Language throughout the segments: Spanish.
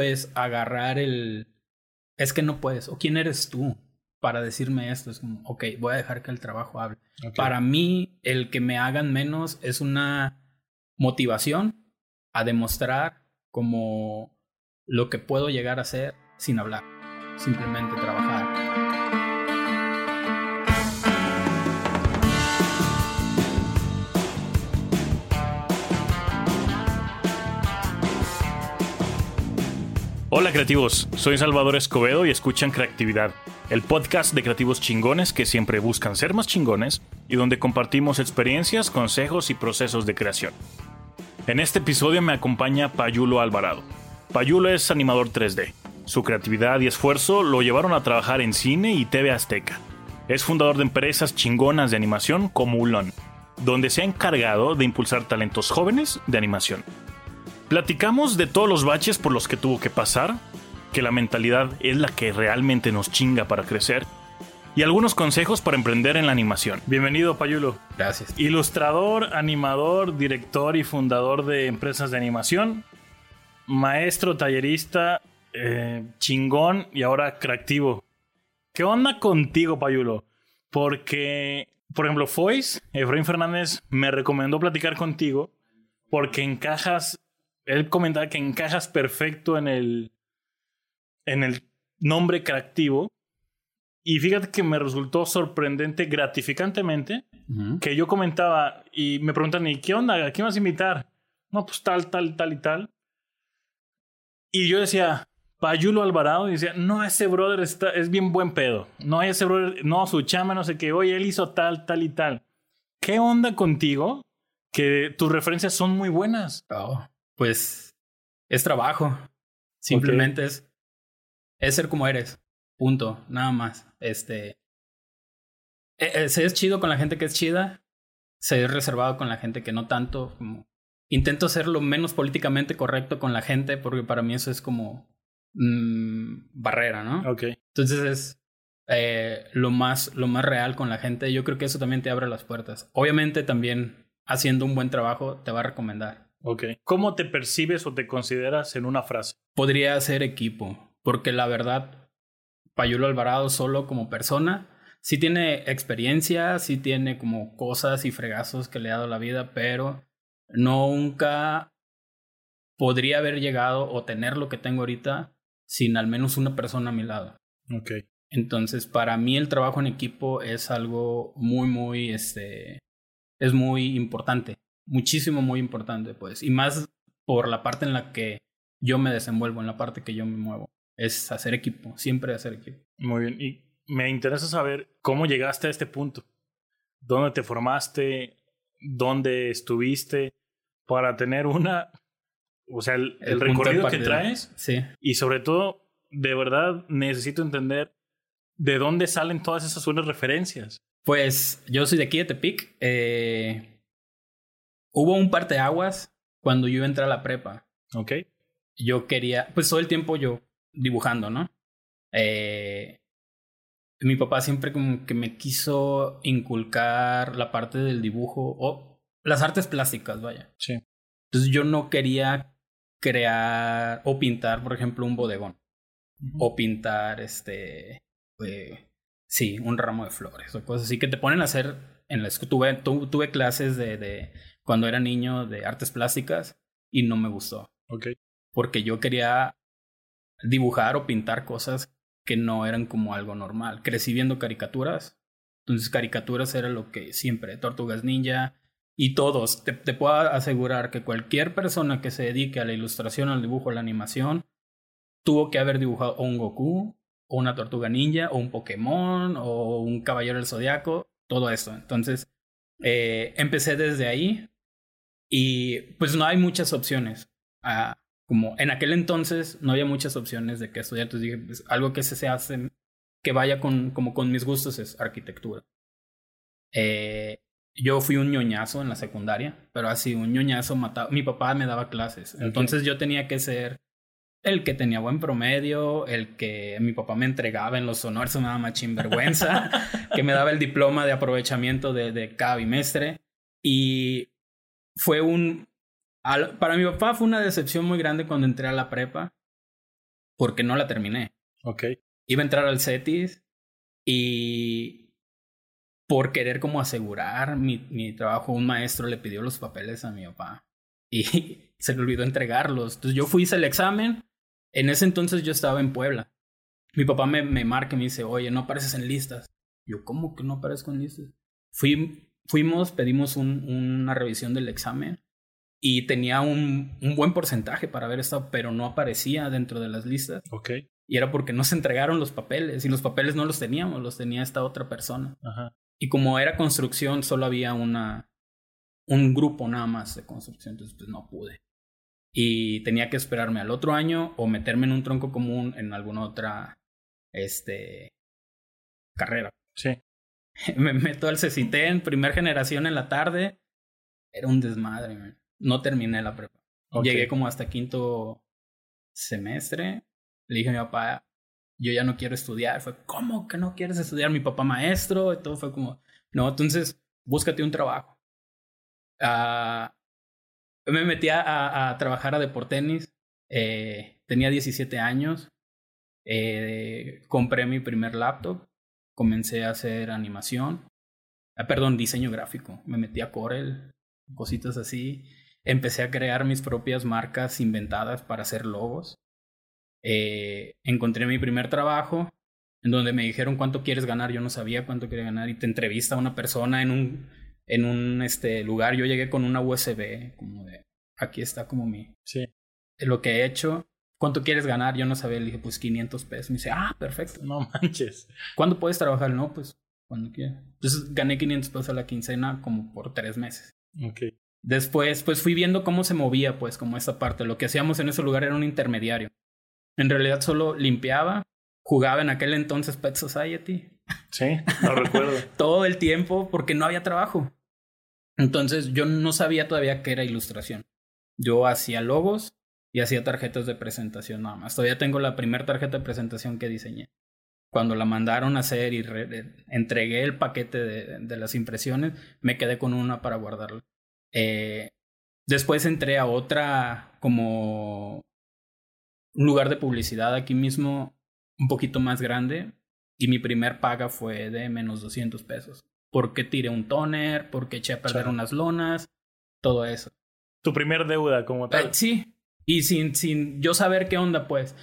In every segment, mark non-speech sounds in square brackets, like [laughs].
es agarrar el... Es que no puedes, o quién eres tú para decirme esto. Es como, ok, voy a dejar que el trabajo hable. Para mí, el que me hagan menos es una motivación a demostrar como lo que puedo llegar a ser sin hablar, simplemente trabajar. Hola creativos, soy Salvador Escobedo y escuchan Creatividad, el podcast de creativos chingones que siempre buscan ser más chingones y donde compartimos experiencias, consejos y procesos de creación. En este episodio me acompaña Payulo Alvarado. Payulo es animador 3D. Su creatividad y esfuerzo lo llevaron a trabajar en cine y TV Azteca. Es fundador de empresas chingonas de animación como Ulon, donde se ha encargado de impulsar talentos jóvenes de animación. Platicamos de todos los baches por los que tuvo que pasar, que la mentalidad es la que realmente nos chinga para crecer, y algunos consejos para emprender en la animación. Bienvenido, Payulo. Gracias. Ilustrador, animador, director y fundador de empresas de animación, maestro, tallerista, eh, chingón y ahora creativo. ¿Qué onda contigo, Payulo? Porque, por ejemplo, Foyce, Efraín Fernández, me recomendó platicar contigo porque encajas él comentaba que encajas perfecto en el, en el nombre creativo. Y fíjate que me resultó sorprendente, gratificantemente, que yo comentaba y me preguntan, ¿y qué onda? ¿A quién vas a invitar? No, pues tal, tal, tal y tal. Y yo decía, Payulo Alvarado, y decía, no, ese brother está, es bien buen pedo. No, ese brother, no, su chama, no sé qué, oye, él hizo tal, tal y tal. ¿Qué onda contigo? Que tus referencias son muy buenas. Oh pues es trabajo. Simplemente es, es ser como eres. Punto. Nada más. Este. Se es chido con la gente que es chida. Se es reservado con la gente que no tanto. Como, intento ser lo menos políticamente correcto con la gente porque para mí eso es como mmm, barrera, ¿no? Ok. Entonces es eh, lo, más, lo más real con la gente. Yo creo que eso también te abre las puertas. Obviamente también haciendo un buen trabajo te va a recomendar. Ok. ¿Cómo te percibes o te consideras en una frase? Podría ser equipo, porque la verdad, Payulo Alvarado solo como persona, sí tiene experiencia, sí tiene como cosas y fregazos que le ha dado la vida, pero nunca podría haber llegado o tener lo que tengo ahorita sin al menos una persona a mi lado. Ok. Entonces, para mí el trabajo en equipo es algo muy, muy, este, es muy importante muchísimo, muy importante, pues. Y más por la parte en la que yo me desenvuelvo, en la parte que yo me muevo. Es hacer equipo, siempre hacer equipo. Muy bien. Y me interesa saber cómo llegaste a este punto. ¿Dónde te formaste? ¿Dónde estuviste? Para tener una. O sea, el, recorrido que traes. Sí. Y sobre todo, de verdad, necesito entender de dónde salen todas esas buenas referencias. Pues yo soy de aquí de Tepic. Eh, Hubo un aguas cuando yo entré a la prepa. Ok. Yo quería, pues todo el tiempo yo dibujando, ¿no? Eh, mi papá siempre como que me quiso inculcar la parte del dibujo o las artes plásticas, vaya. Sí. Entonces yo no quería crear o pintar, por ejemplo, un bodegón. O pintar, este, eh, sí, un ramo de flores o cosas así que te ponen a hacer en la tuve, tuve clases de, de cuando era niño de artes plásticas y no me gustó. Ok. Porque yo quería dibujar o pintar cosas que no eran como algo normal. Crecí viendo caricaturas. Entonces caricaturas era lo que siempre, Tortugas Ninja y todos. Te, te puedo asegurar que cualquier persona que se dedique a la ilustración, al dibujo, a la animación, tuvo que haber dibujado un Goku, o una Tortuga Ninja, o un Pokémon, o un Caballero del Zodiaco, todo eso. Entonces, eh, empecé desde ahí y pues no hay muchas opciones. Ah, como en aquel entonces no había muchas opciones de qué estudiar. Entonces dije, pues, algo que se, hace, que vaya con, como con mis gustos es arquitectura. Eh, yo fui un ñoñazo en la secundaria, pero así, un ñoñazo matado. Mi papá me daba clases. Entonces yo tenía que ser el que tenía buen promedio, el que mi papá me entregaba en los honores, me daba vergüenza, que me daba el diploma de aprovechamiento de, de cada bimestre. Y fue un... para mi papá fue una decepción muy grande cuando entré a la prepa, porque no la terminé. Ok. Iba a entrar al CETIS y por querer como asegurar mi, mi trabajo, un maestro le pidió los papeles a mi papá y [laughs] se le olvidó entregarlos. Entonces yo fui, hice el examen. En ese entonces yo estaba en Puebla. Mi papá me, me marca y me dice, oye, no apareces en listas. Yo, ¿cómo que no aparezco en listas? Fui, fuimos, pedimos un, una revisión del examen y tenía un, un, buen porcentaje para haber estado, pero no aparecía dentro de las listas. Ok. Y era porque no se entregaron los papeles y los papeles no los teníamos, los tenía esta otra persona. Ajá. Y como era construcción, solo había una, un grupo nada más de construcción, entonces pues no pude. Y tenía que esperarme al otro año o meterme en un tronco común en alguna otra este, carrera. Sí. [laughs] Me meto al CECITEN, primer generación en la tarde. Era un desmadre, man. No terminé la prepa. Ok. Llegué como hasta quinto semestre. Le dije a mi papá, yo ya no quiero estudiar. Fue, ¿cómo que no quieres estudiar? Mi papá maestro. Y todo fue como, no, entonces búscate un trabajo. Ah, me metí a, a, a trabajar a Deportenis. Eh, tenía 17 años. Eh, compré mi primer laptop. Comencé a hacer animación. Ah, perdón, diseño gráfico. Me metí a Corel, cositas así. Empecé a crear mis propias marcas inventadas para hacer logos. Eh, encontré mi primer trabajo en donde me dijeron cuánto quieres ganar. Yo no sabía cuánto quería ganar y te entrevista una persona en un, en un este, lugar. Yo llegué con una USB, como de aquí está como mi. Sí. Lo que he hecho. ¿Cuánto quieres ganar? Yo no sabía. Le dije, pues 500 pesos. Me dice, ah, perfecto. No [laughs] manches. ¿Cuándo puedes trabajar? No, pues cuando quieras. Entonces gané 500 pesos a la quincena como por tres meses. Ok. Después, pues fui viendo cómo se movía, pues, como esta parte. Lo que hacíamos en ese lugar era un intermediario. En realidad solo limpiaba, jugaba en aquel entonces Pet Society. Sí, lo [laughs] recuerdo. Todo el tiempo porque no había trabajo. Entonces yo no sabía todavía qué era ilustración. Yo hacía logos y hacía tarjetas de presentación nada más. Todavía tengo la primera tarjeta de presentación que diseñé. Cuando la mandaron a hacer y re entregué el paquete de, de, las impresiones, me quedé con una para guardarla. Eh, después entré a otra como un lugar de publicidad aquí mismo, un poquito más grande, y mi primer paga fue de menos 200 pesos. Porque tiré un toner, porque eché a perder unas lonas, todo eso. Tu primer deuda como Eh, tal. sí, y sin, sin yo saber qué onda, pues.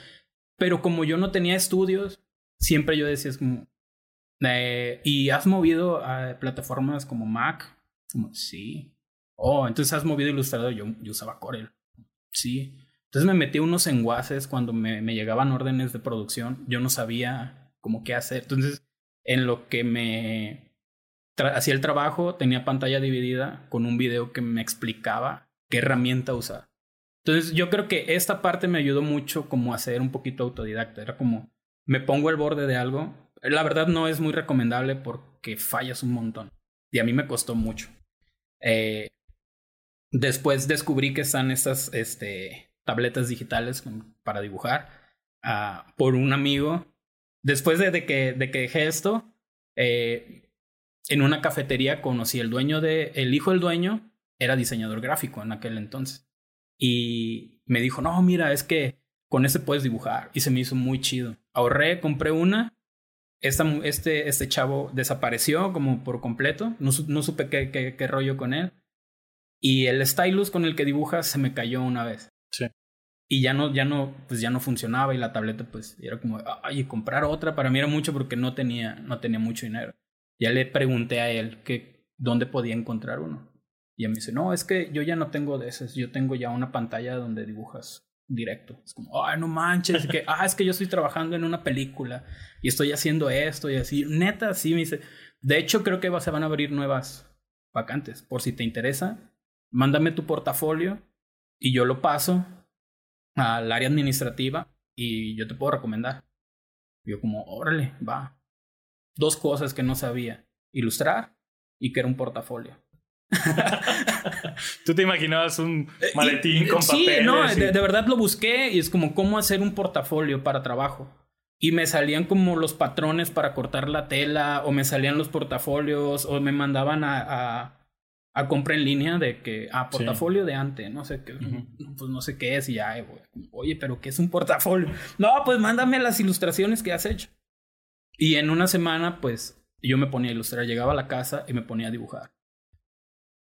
Pero como yo no tenía estudios, siempre yo decía es como... eh, ¿Y has movido a plataformas como Mac? Como, sí. Oh, entonces has movido Illustrator. Yo, yo usaba Corel. Sí. Entonces me metí unos enguaces cuando me, me llegaban órdenes de producción. Yo no sabía cómo qué hacer. Entonces, en lo que me hacía el trabajo, tenía pantalla dividida con un video que me explicaba qué herramienta usar. Entonces, yo creo que esta parte me ayudó mucho como a ser un poquito autodidacta. Era como, me pongo al borde de algo. La verdad no es muy recomendable porque fallas un montón. Y a mí me costó mucho. Eh, después descubrí que están estas este, tabletas digitales para dibujar uh, por un amigo. Después de, de, que, de que dejé esto, eh, en una cafetería conocí el dueño de, el hijo del dueño era diseñador gráfico en aquel entonces. Y me dijo, no, mira, es que con ese puedes dibujar. Y se me hizo muy chido. Ahorré, compré una. Esta, este, este chavo desapareció como por completo. No, no supe qué, qué, qué rollo con él. Y el stylus con el que dibujas se me cayó una vez. Sí. Y ya no, ya no, pues ya no funcionaba y la tableta pues era como, ay, comprar otra para mí era mucho porque no tenía, no tenía mucho dinero. Ya le pregunté a él que dónde podía encontrar uno. Y él me dice, no, es que yo ya no tengo de esas, yo tengo ya una pantalla donde dibujas directo. Es como, ay, no manches, que, [laughs] ah, es que yo estoy trabajando en una película y estoy haciendo esto y así. Neta, sí, me dice, de hecho creo que se van a abrir nuevas vacantes. Por si te interesa, mándame tu portafolio y yo lo paso al área administrativa y yo te puedo recomendar. Yo como, órale, va. Dos cosas que no sabía. Ilustrar y que era un portafolio. [laughs] Tú te imaginabas un maletín y, con sí, papeles. no, y... de, de, verdad lo busqué y es como cómo hacer un portafolio para trabajo. Y me salían como los patrones para cortar la tela, o me salían los portafolios, o me mandaban a, a, a compra en línea de que, ah, portafolio de ante, no sé qué, pues no sé qué es y ya, oye, pero ¿qué es un portafolio? No, pues mándame las ilustraciones que has hecho. Y en una semana, pues yo me ponía a ilustrar, llegaba a la casa y me ponía a dibujar.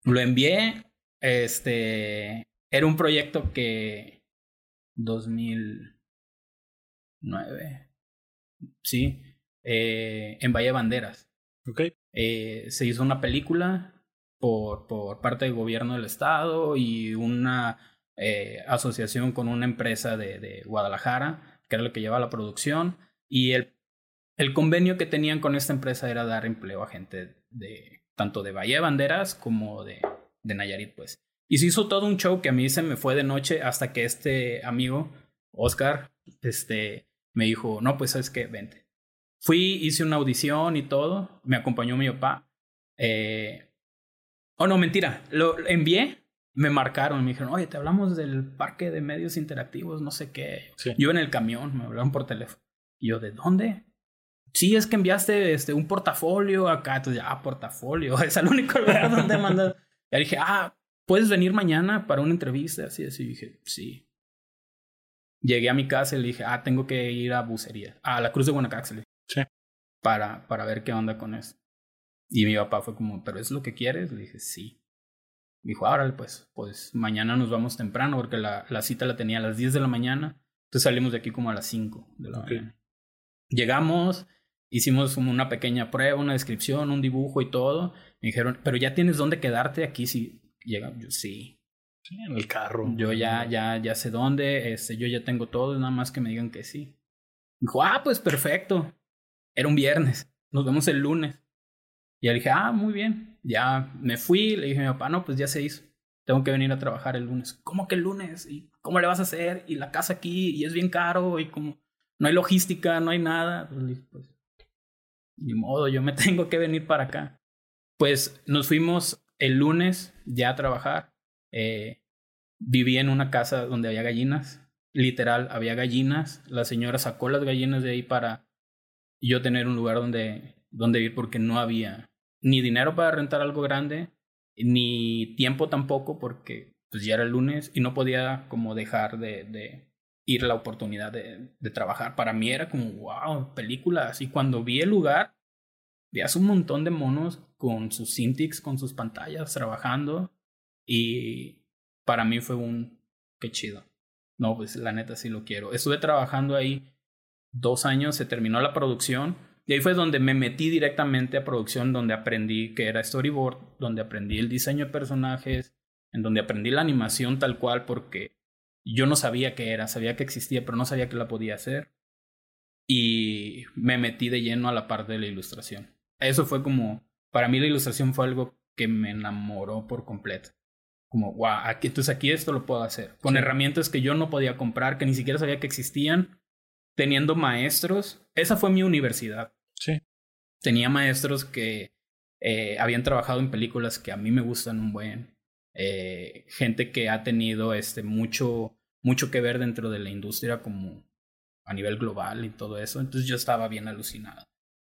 Lo envié, este, era un proyecto que 2009, sí, eh, en Valle Banderas. Ok. Eh, se hizo una película por, por parte del gobierno del estado y una eh, asociación con una empresa de, de, Guadalajara, que era lo que llevaba la producción, y el, el convenio que tenían con esta empresa era dar empleo a gente de tanto de Bahía Banderas como de, de Nayarit, pues. Y se hizo todo un show que a mí se me fue de noche hasta que este amigo, Oscar, este, me dijo, no, pues sabes que vente. Fui, hice una audición y todo, me acompañó mi papá. Eh, Oh, no, mentira. Lo envié, me marcaron, me dijeron, oye, te hablamos del parque de medios interactivos, no sé qué. Yo en el camión, me hablaron por teléfono. Y yo, ¿de dónde? Sí, es que enviaste este, un portafolio acá. Entonces, ah, portafolio, [laughs] es el único lugar donde mandas. [laughs] Y dije, ah, ¿puedes venir mañana para una entrevista? Así, así. Y dije, sí. Llegué a mi casa y le dije, ah, tengo que ir a bucería, a la Cruz de Guanacaste. Sí. Para, para ver qué onda con eso. Y mi papá fue como, ¿pero es lo que quieres? Le dije, sí. Me dijo, órale, pues, pues mañana nos vamos temprano porque la, la cita la tenía a las 10 de la mañana. Entonces salimos de aquí como a las 5 de la mañana. Llegamos, hicimos una pequeña prueba, una descripción, un dibujo y todo. Me dijeron, ¿pero ya tienes dónde quedarte aquí si llega? Yo, sí. En el carro. Yo ya, ya, ya sé dónde, este, yo ya tengo todo, nada más que me digan que sí. Dijo, ah, pues perfecto. Era un viernes. Nos vemos el lunes. Y le dije, ah, muy bien. Ya me fui, le dije a mi papá, no, pues ya se hizo. Tengo que venir a trabajar el lunes. ¿Cómo que el lunes? ¿Y cómo le vas a hacer? Y la casa aquí, y es bien caro, y como no hay logística, no hay nada. Pues, pues ni modo, yo me [laughs] tengo que venir para acá. Pues nos fuimos el lunes ya a trabajar. Eh, viví en una casa donde había gallinas. Literal, había gallinas. La señora sacó las gallinas de ahí para yo tener un lugar donde dónde ir porque no había ni dinero para rentar algo grande, ni tiempo tampoco porque pues ya era el lunes y no podía como dejar de, de ir la oportunidad de, trabajar. Para mí era como, wow, películas. Y cuando vi el lugar, veías un montón de monos con sus Cintiqs, con sus pantallas, trabajando. Y para mí fue un, qué chido. No, pues la neta sí lo quiero. Estuve trabajando ahí dos años, se terminó la producción y ahí fue donde me metí directamente a producción, donde aprendí que era storyboard, donde aprendí el diseño de personajes, en donde aprendí la animación tal cual, porque yo no sabía qué era, sabía que existía, pero no sabía que la podía hacer. Y me metí de lleno a la parte de la ilustración. Eso fue como, para mí la ilustración fue algo que me enamoró por completo. Como, wow, aquí, entonces aquí esto lo puedo hacer. Con herramientas que yo no podía comprar, que ni siquiera sabía que existían, teniendo maestros. Esa fue mi universidad. Sí. Tenía maestros que eh, habían trabajado en películas que a mí me gustan un buen. Eh, gente que ha tenido este, mucho, mucho que ver dentro de la industria como a nivel global y todo eso. Entonces yo estaba bien alucinado.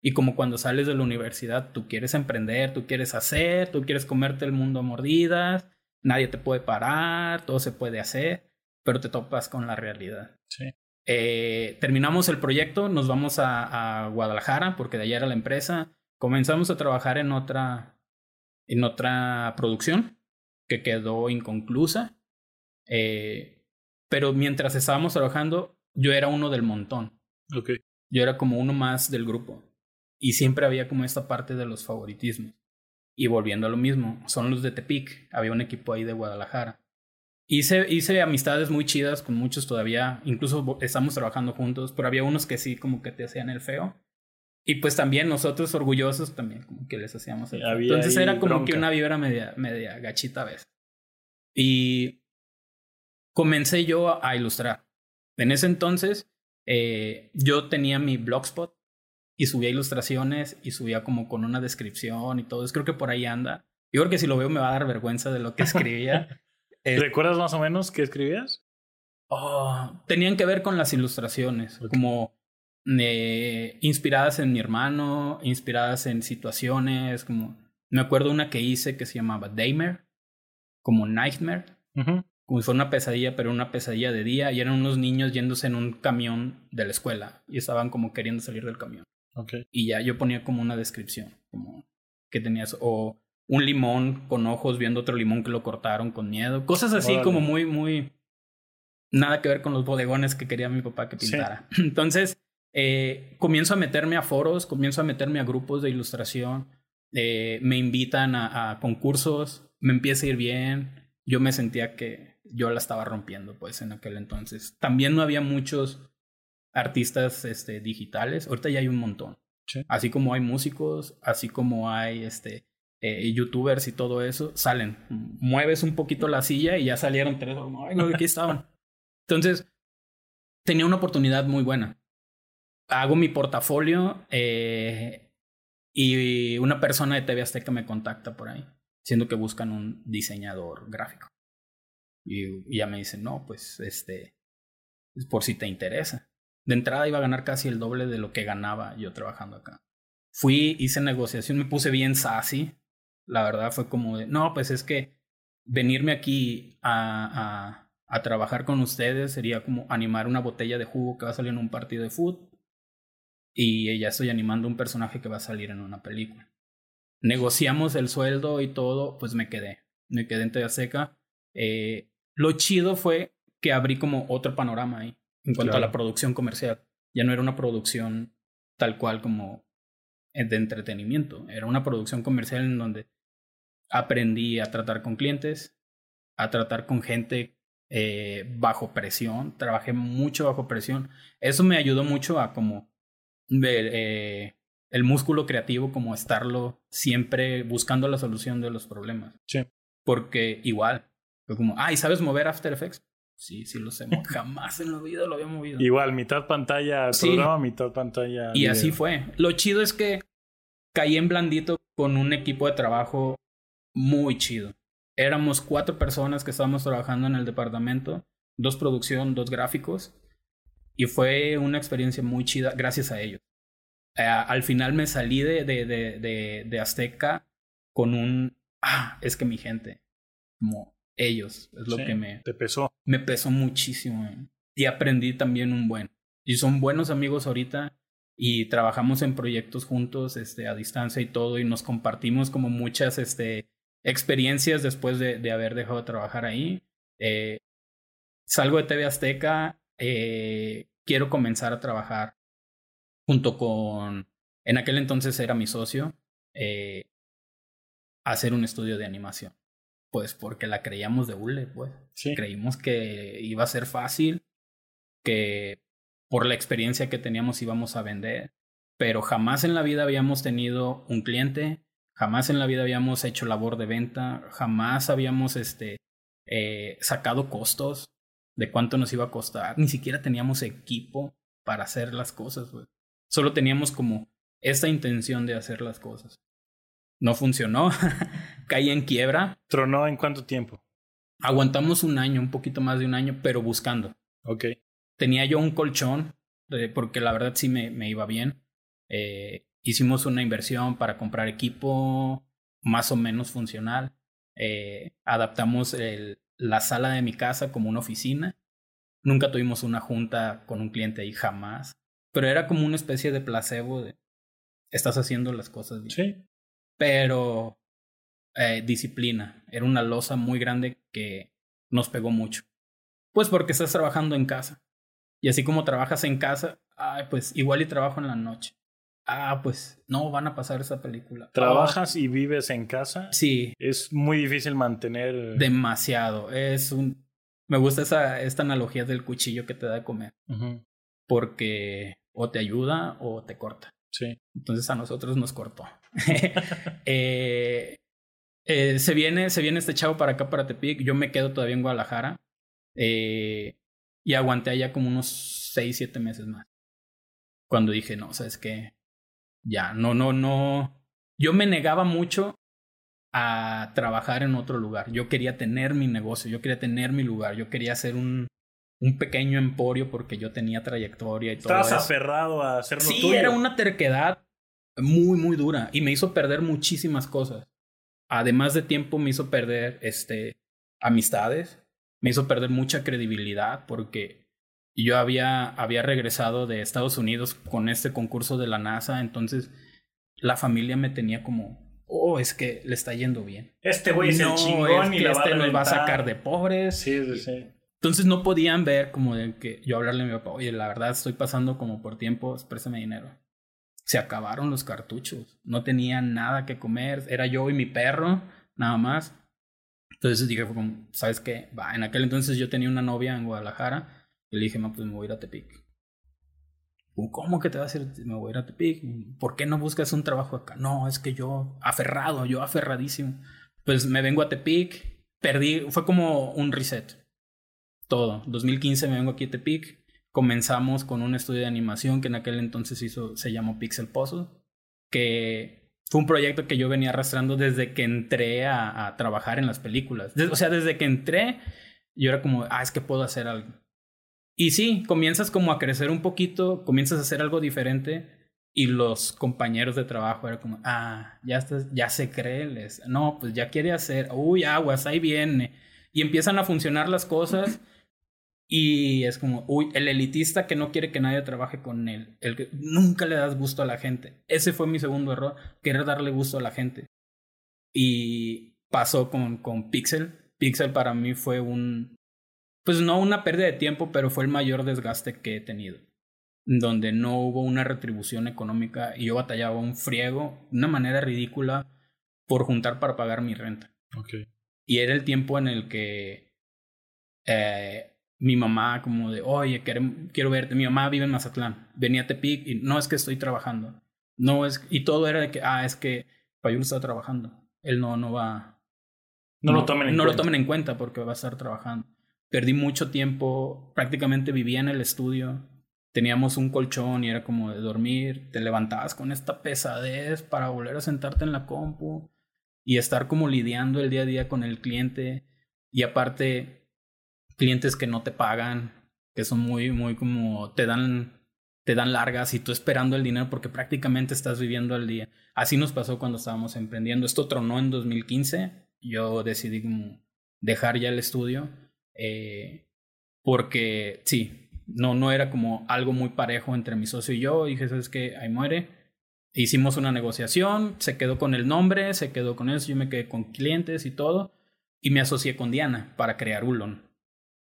Y como cuando sales de la universidad, tú quieres emprender, tú quieres hacer, tú quieres comerte el mundo a mordidas, nadie te puede parar, todo se puede hacer, pero te topas con la realidad. Sí. Eh, terminamos el proyecto, nos vamos a, a, Guadalajara, porque de allá era la empresa. Comenzamos a trabajar en otra, en otra producción que quedó inconclusa. Eh, pero mientras estábamos trabajando, yo era uno del montón. Okay. Yo era como uno más del grupo. Y siempre había como esta parte de los favoritismos. Y volviendo a lo mismo, son los de Tepic. Había un equipo ahí de Guadalajara. Hice, hice amistades muy chidas con muchos todavía, incluso estamos trabajando juntos, pero había unos que sí como que te hacían el feo. Y pues también nosotros orgullosos también como que les hacíamos el feo. Entonces era como que una vibra media, media gachita a veces. Y comencé yo a ilustrar. En ese entonces eh, yo tenía mi blogspot y subía ilustraciones y subía como con una descripción y todo. Creo que por ahí anda. Yo creo que si lo veo me va a dar vergüenza de lo que escribía. [laughs] Eh, ¿Recuerdas más o menos qué escribías? Oh, tenían que ver con las ilustraciones, como eh, inspiradas en mi hermano, inspiradas en situaciones, como Me acuerdo una que hice que se llamaba Daymer, como Nightmare, fuera una pesadilla, pero una pesadilla de día, y eran unos niños yéndose en un camión de la escuela y estaban como queriendo salir del camión. Okay. Y ya yo ponía como una descripción, como que tenías, o un limón con ojos viendo otro limón que lo cortaron con miedo, cosas así como muy, muy, nada que ver con los bodegones que quería mi papá que pintara. [clears throat] Entonces, eh, comienzo a meterme a foros, comienzo a meterme a grupos de ilustración, eh, me invitan a, a concursos, me empieza a ir bien, yo me sentía que yo la estaba rompiendo pues en aquel entonces. También no había muchos artistas este, digitales, ahorita ya hay un montón. Así como hay músicos, así como hay este, eh, youtubers y todo eso, salen. Mueves un poquito la silla y ya salieron tres. Ay, no, aquí estaban. [laughs] Entonces, tenía una oportunidad muy buena. Hago mi portafolio eh, y una persona de TV Azteca me contacta por ahí, siendo que buscan un diseñador gráfico. Y, ya me dicen, no, pues este, es por si te interesa. De entrada iba a ganar casi el doble de lo que ganaba yo trabajando acá. Fui, hice negociación, me puse bien sassy. La verdad fue como de, no, pues es que venirme aquí a, a, trabajar con ustedes sería como animar una botella de jugo que va a salir en un partido de fútbol. Y ya estoy animando un personaje que va a salir en una película. Negociamos el sueldo y todo, pues me quedé. Me quedé en Seca. Eh, lo chido fue que abrí como otro panorama ahí en cuanto a la producción comercial. Ya no era una producción tal cual como de entretenimiento, era una producción comercial en donde aprendí a tratar con clientes, a tratar con gente eh, bajo presión, trabajé mucho bajo presión. Eso me ayudó mucho a como ver eh, el músculo creativo, como estarlo siempre buscando la solución de los problemas. Sí. Porque igual, fue como, ay, ¿sabes mover After Effects? Sí, sí lo sé. [laughs] Jamás en la vida lo había movido. Igual, mitad pantalla programa, mitad pantalla. Y así fue. Lo chido es que caí en blandito con un equipo de trabajo muy chido. Éramos cuatro personas que estábamos trabajando en el departamento, dos producción, dos gráficos, y fue una experiencia muy chida gracias a ellos. Eh, al final me salí de, de, de, de, Azteca con un, ah, es que mi gente, como ellos. Es lo que me... Te pesó. Me pesó muchísimo. Eh. Y aprendí también un buen. Y son buenos amigos ahorita y trabajamos en proyectos juntos este, a distancia y todo y nos compartimos como muchas este, experiencias después de, de haber dejado de trabajar ahí. Eh, salgo de TV Azteca, eh, quiero comenzar a trabajar junto con, en aquel entonces era mi socio, hacer un estudio de animación. Pues porque la creíamos de hule, pues. Creímos que iba a ser fácil, que por la experiencia que teníamos íbamos a vender, pero jamás en la vida habíamos tenido un cliente, jamás en la vida habíamos hecho labor de venta, jamás habíamos este, eh, sacado costos de cuánto nos iba a costar, ni siquiera teníamos equipo para hacer las cosas, pues. Solo teníamos como esta intención de hacer las cosas no funcionó, [laughs] caí en quiebra. ¿Tronó en cuánto tiempo? Aguantamos un año, un poquito más de un año, pero buscando. Ok. Tenía yo un colchón, porque la verdad sí me, me iba bien. Eh, hicimos una inversión para comprar equipo más o menos funcional. Eh, adaptamos el, la sala de mi casa como una oficina. Nunca tuvimos una junta con un cliente ahí, jamás. Pero era como una especie de placebo de estás haciendo las cosas bien. Sí pero eh, disciplina. Era una losa muy grande que nos pegó mucho. Pues porque estás trabajando en casa. Y así como trabajas en casa, ay, pues igual y trabajo en la noche. Ah, pues no van a pasar esa película. ¿Trabajas y vives en casa? Sí. Es muy difícil mantener. Demasiado. Es un. Me gusta esa, esta analogía del cuchillo que te da de comer. Porque o te ayuda o te corta. Sí. Entonces a nosotros nos cortó. [laughs] Eh, eh, se, viene, se viene este chavo para acá, para Tepic. Yo me quedo todavía en Guadalajara. Eh, y aguanté allá como unos 6, 7 meses más. Cuando dije, no, sabes qué, ya, no, no, no. Yo me negaba mucho a trabajar en otro lugar. Yo quería tener mi negocio, yo quería tener mi lugar, yo quería hacer un, un pequeño emporio porque yo tenía trayectoria y todo. Estabas aferrado a hacerlo sí, era una terquedad muy, muy dura y me hizo perder muchísimas cosas. además de tiempo, me hizo perder este, amistades, me hizo perder mucha credibilidad porque yo había, había regresado de Estados Unidos con este concurso de la NASA, entonces la familia me tenía como, oh, es que le está yendo bien. Este güey es el chingón y que la este va a nos va a sacar de pobres. Sí, sí, sí. Entonces no podían ver como de que yo hablarle a mi papá, oye, la verdad estoy pasando como por tiempo, préstame dinero. Se acabaron los cartuchos, no tenía nada que comer, era yo y mi perro, nada más. Entonces dije, como, ¿sabes qué? Va, en aquel entonces yo tenía una novia en Guadalajara y le dije, no, pues me voy a ir a Tepic. ¿Cómo que te vas a ir? Me voy a ir a Tepic. ¿Por qué no buscas un trabajo acá? No, es que yo, aferrado, yo aferradísimo. Pues me vengo a Tepic, perdí, fue como un reset todo. 2015 me vengo aquí a Tepic. Comenzamos con un estudio de animación que en aquel entonces hizo, se llamó Pixel Puzzle, que fue un proyecto que yo venía arrastrando desde que entré a, a trabajar en las películas. O sea, desde que entré, yo era como, ah, es que puedo hacer algo. Y sí, comienzas como a crecer un poquito, comienzas a hacer algo diferente y los compañeros de trabajo era como, ah, ya, estás, ya se cree, les, no, pues ya quiere hacer, uy, aguas, ahí viene. Y empiezan a funcionar las cosas y es como, uy, el elitista que no quiere que nadie trabaje con él, el que nunca le das gusto a la gente. Ese fue mi segundo error, querer darle gusto a la gente. Y pasó con, con Pixel. Pixel para mí fue un, pues no una pérdida de tiempo, pero fue el mayor desgaste que he tenido. Donde no hubo una retribución económica y yo batallaba un friego, una manera ridícula, por juntar para pagar mi renta. Y era el tiempo en el que eh, mi mamá como de, oye, querem- quiero verte. Mi mamá vive en Mazatlán. Venía a Tepic y no es que estoy trabajando. No es, y todo era de que, ah, es que Payún está trabajando. Él no, no va. No, lo tomen en no cuenta. lo tomen en cuenta porque va a estar trabajando. Perdí mucho tiempo, prácticamente vivía en el estudio. Teníamos un colchón y era como de dormir. Te levantabas con esta pesadez para volver a sentarte en la compu y estar como lidiando el día a día con el cliente. Y aparte, clientes que no te pagan, que son muy, muy como te dan, te dan largas y tú esperando el dinero porque prácticamente estás viviendo al día. Así nos pasó cuando estábamos emprendiendo. Esto tronó en 2015. Yo decidí como dejar ya el estudio eh, porque sí, no, no era como algo muy parejo entre mi socio y yo. Dije, ¿sabes qué? Ahí muere. Hicimos una negociación, se quedó con el nombre, se quedó con eso, yo me quedé con clientes y todo, y me asocié con Diana para crear Ulon.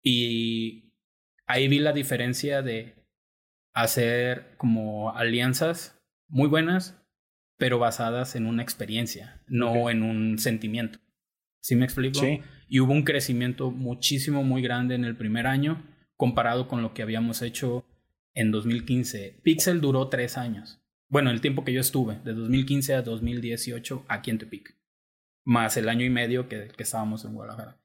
Y ahí vi la diferencia de hacer como alianzas muy buenas, pero basadas en una experiencia, no en un sentimiento. ¿Sí me explico? Sí. Y hubo un crecimiento muchísimo, muy grande en el primer año comparado con lo que habíamos hecho en 2015. Pixel duró tres años. Bueno, el tiempo que yo estuve, de 2015 a 2018 aquí en Tepic. Más el año y medio que, que estábamos en Guadalajara.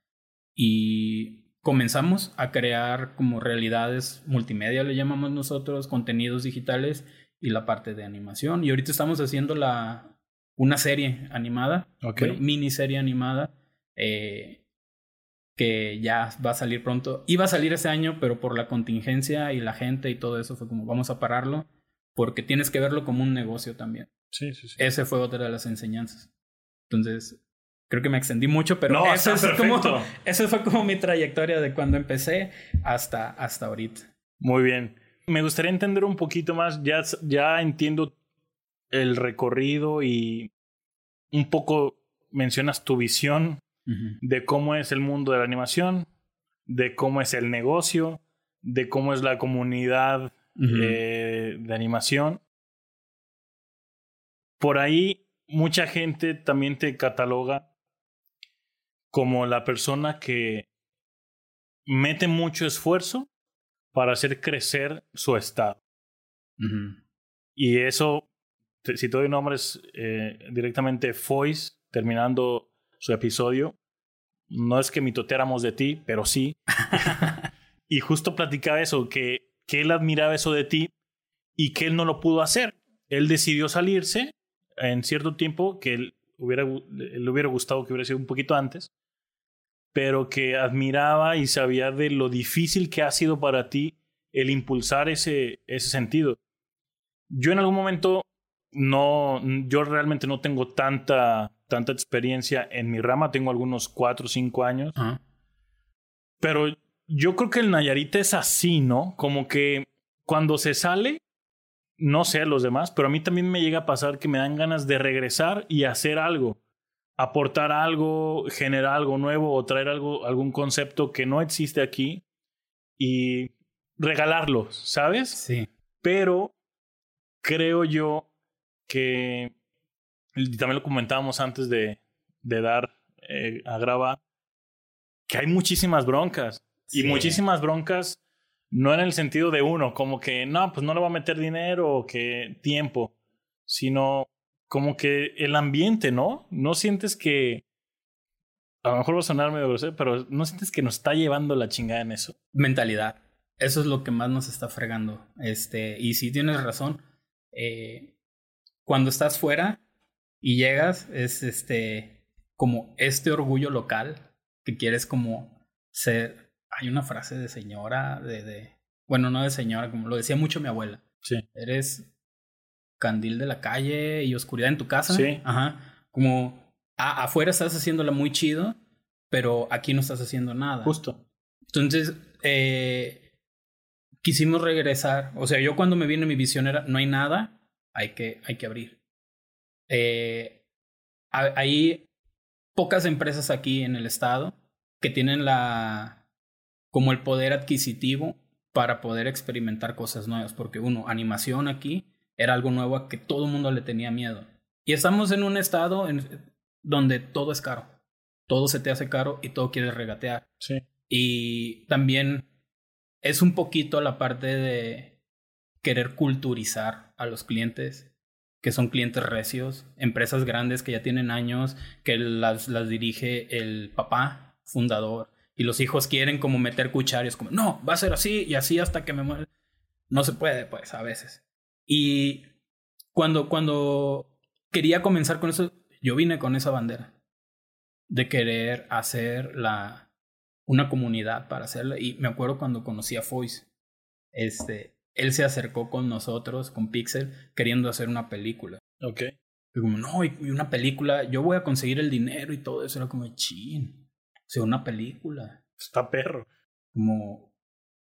Y comenzamos a crear como realidades multimedia, le llamamos nosotros, contenidos digitales y la parte de animación. Y ahorita estamos haciendo la, una serie animada, Ok. bueno, miniserie animada, eh, que ya va a salir pronto. Iba a salir ese año, pero por la contingencia y la gente y todo eso fue como vamos a pararlo, porque tienes que verlo como un negocio también. Sí, sí, sí. Ese fue otra de las enseñanzas. Entonces, creo que me extendí mucho, pero No, esa está es como, perfecto. [laughs] esa fue como mi trayectoria de cuando empecé hasta, hasta ahorita. Muy bien. Me gustaría entender un poquito más. Ya, ya entiendo el recorrido y un poco mencionas tu visión de cómo es el mundo de la animación, de cómo es el negocio, de cómo es la comunidad eh, de animación. Por ahí mucha gente también te cataloga como la persona que mete mucho esfuerzo para hacer crecer su estado. Y eso, si te doy nombres eh, directamente, Foyce, terminando su episodio, no es que mitoteáramos de ti, pero sí. [laughs] y justo platicaba eso, que, que él admiraba eso de ti y que él no lo pudo hacer. Él decidió salirse en cierto tiempo, que él hubiera, le hubiera gustado que hubiera sido un poquito antes, pero que admiraba y sabía de lo difícil que ha sido para ti el impulsar ese, ese sentido. Yo en algún momento no, yo realmente no tengo tanta tanta experiencia en mi rama, tengo algunos cuatro o cinco años. Pero yo creo que el Nayarit es así, ¿no? Como que cuando se sale, no sé a los demás, pero a mí también me llega a pasar que me dan ganas de regresar y hacer algo, aportar algo, generar algo nuevo o traer algo, algún concepto que no existe aquí y regalarlo, ¿sabes? Sí. Pero creo yo que, y también lo comentábamos antes de, de dar eh, a grabar, que hay muchísimas broncas. Y muchísimas broncas no en el sentido de uno, como que no, pues no le va a meter dinero o que tiempo, sino como que el ambiente, ¿no? No sientes que. A lo mejor va a sonar medio grosero, pero no sientes que nos está llevando la chingada en eso. Mentalidad. Eso es lo que más nos está fregando. Este, y si tienes razón, eh, cuando estás fuera y llegas, es este como este orgullo local que quieres como ser hay una frase de señora, de, de, bueno, no de señora, como lo decía mucho mi abuela. Sí. Eres candil de la calle y oscuridad en tu casa. Sí. Ajá. Como afuera estás haciéndola muy chido, pero aquí no estás haciendo nada. Justo. Entonces, eh, quisimos regresar. O sea, yo cuando me vine mi visión era, no hay nada, hay que, hay que abrir. Eh, hay pocas empresas aquí en el estado que tienen la, como el poder adquisitivo para poder experimentar cosas nuevas, porque uno, animación aquí era algo nuevo a que todo el mundo le tenía miedo. Y estamos en un estado en, donde todo es caro, todo se te hace caro y todo quieres regatear. Sí. Y también es un poquito la parte de querer culturizar a los clientes, que son clientes recios, empresas grandes que ya tienen años, que las, las dirige el papá fundador y los hijos quieren como meter cucharios, como, no, va a ser así y así hasta que me muera. No se puede, pues, a veces. Y cuando, cuando quería comenzar con eso, yo vine con esa bandera de querer hacer la, una comunidad para hacerla. Y me acuerdo cuando conocí a Foyce, este, él se acercó con nosotros, con Pixel, queriendo hacer una película. Ok. Y como, no, y una película, yo voy a conseguir el dinero y todo eso. Era como, chin sea una película. Está perro. Como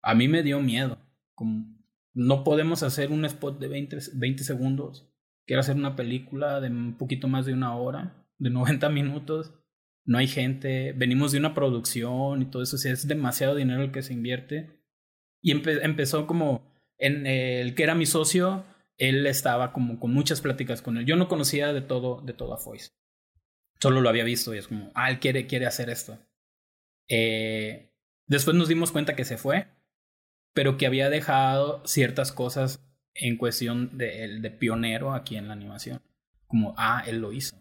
a mí me dio miedo. Como no podemos hacer un spot de 20, 20 segundos. Quiero hacer una película de un poquito más de una hora, de 90 [laughs] minutos. No hay gente. Venimos de una producción y todo eso. Es demasiado dinero el que se invierte. Y empezó como en el que era mi socio, él estaba como con muchas pláticas con él. Yo no conocía de todo, de todo a Foyce. Solo lo había visto y es como, ah, él quiere, quiere hacer esto. Eh, después nos dimos cuenta que se fue, pero que había dejado ciertas cosas en cuestión de, de pionero aquí en la animación. Como, ah, él lo hizo.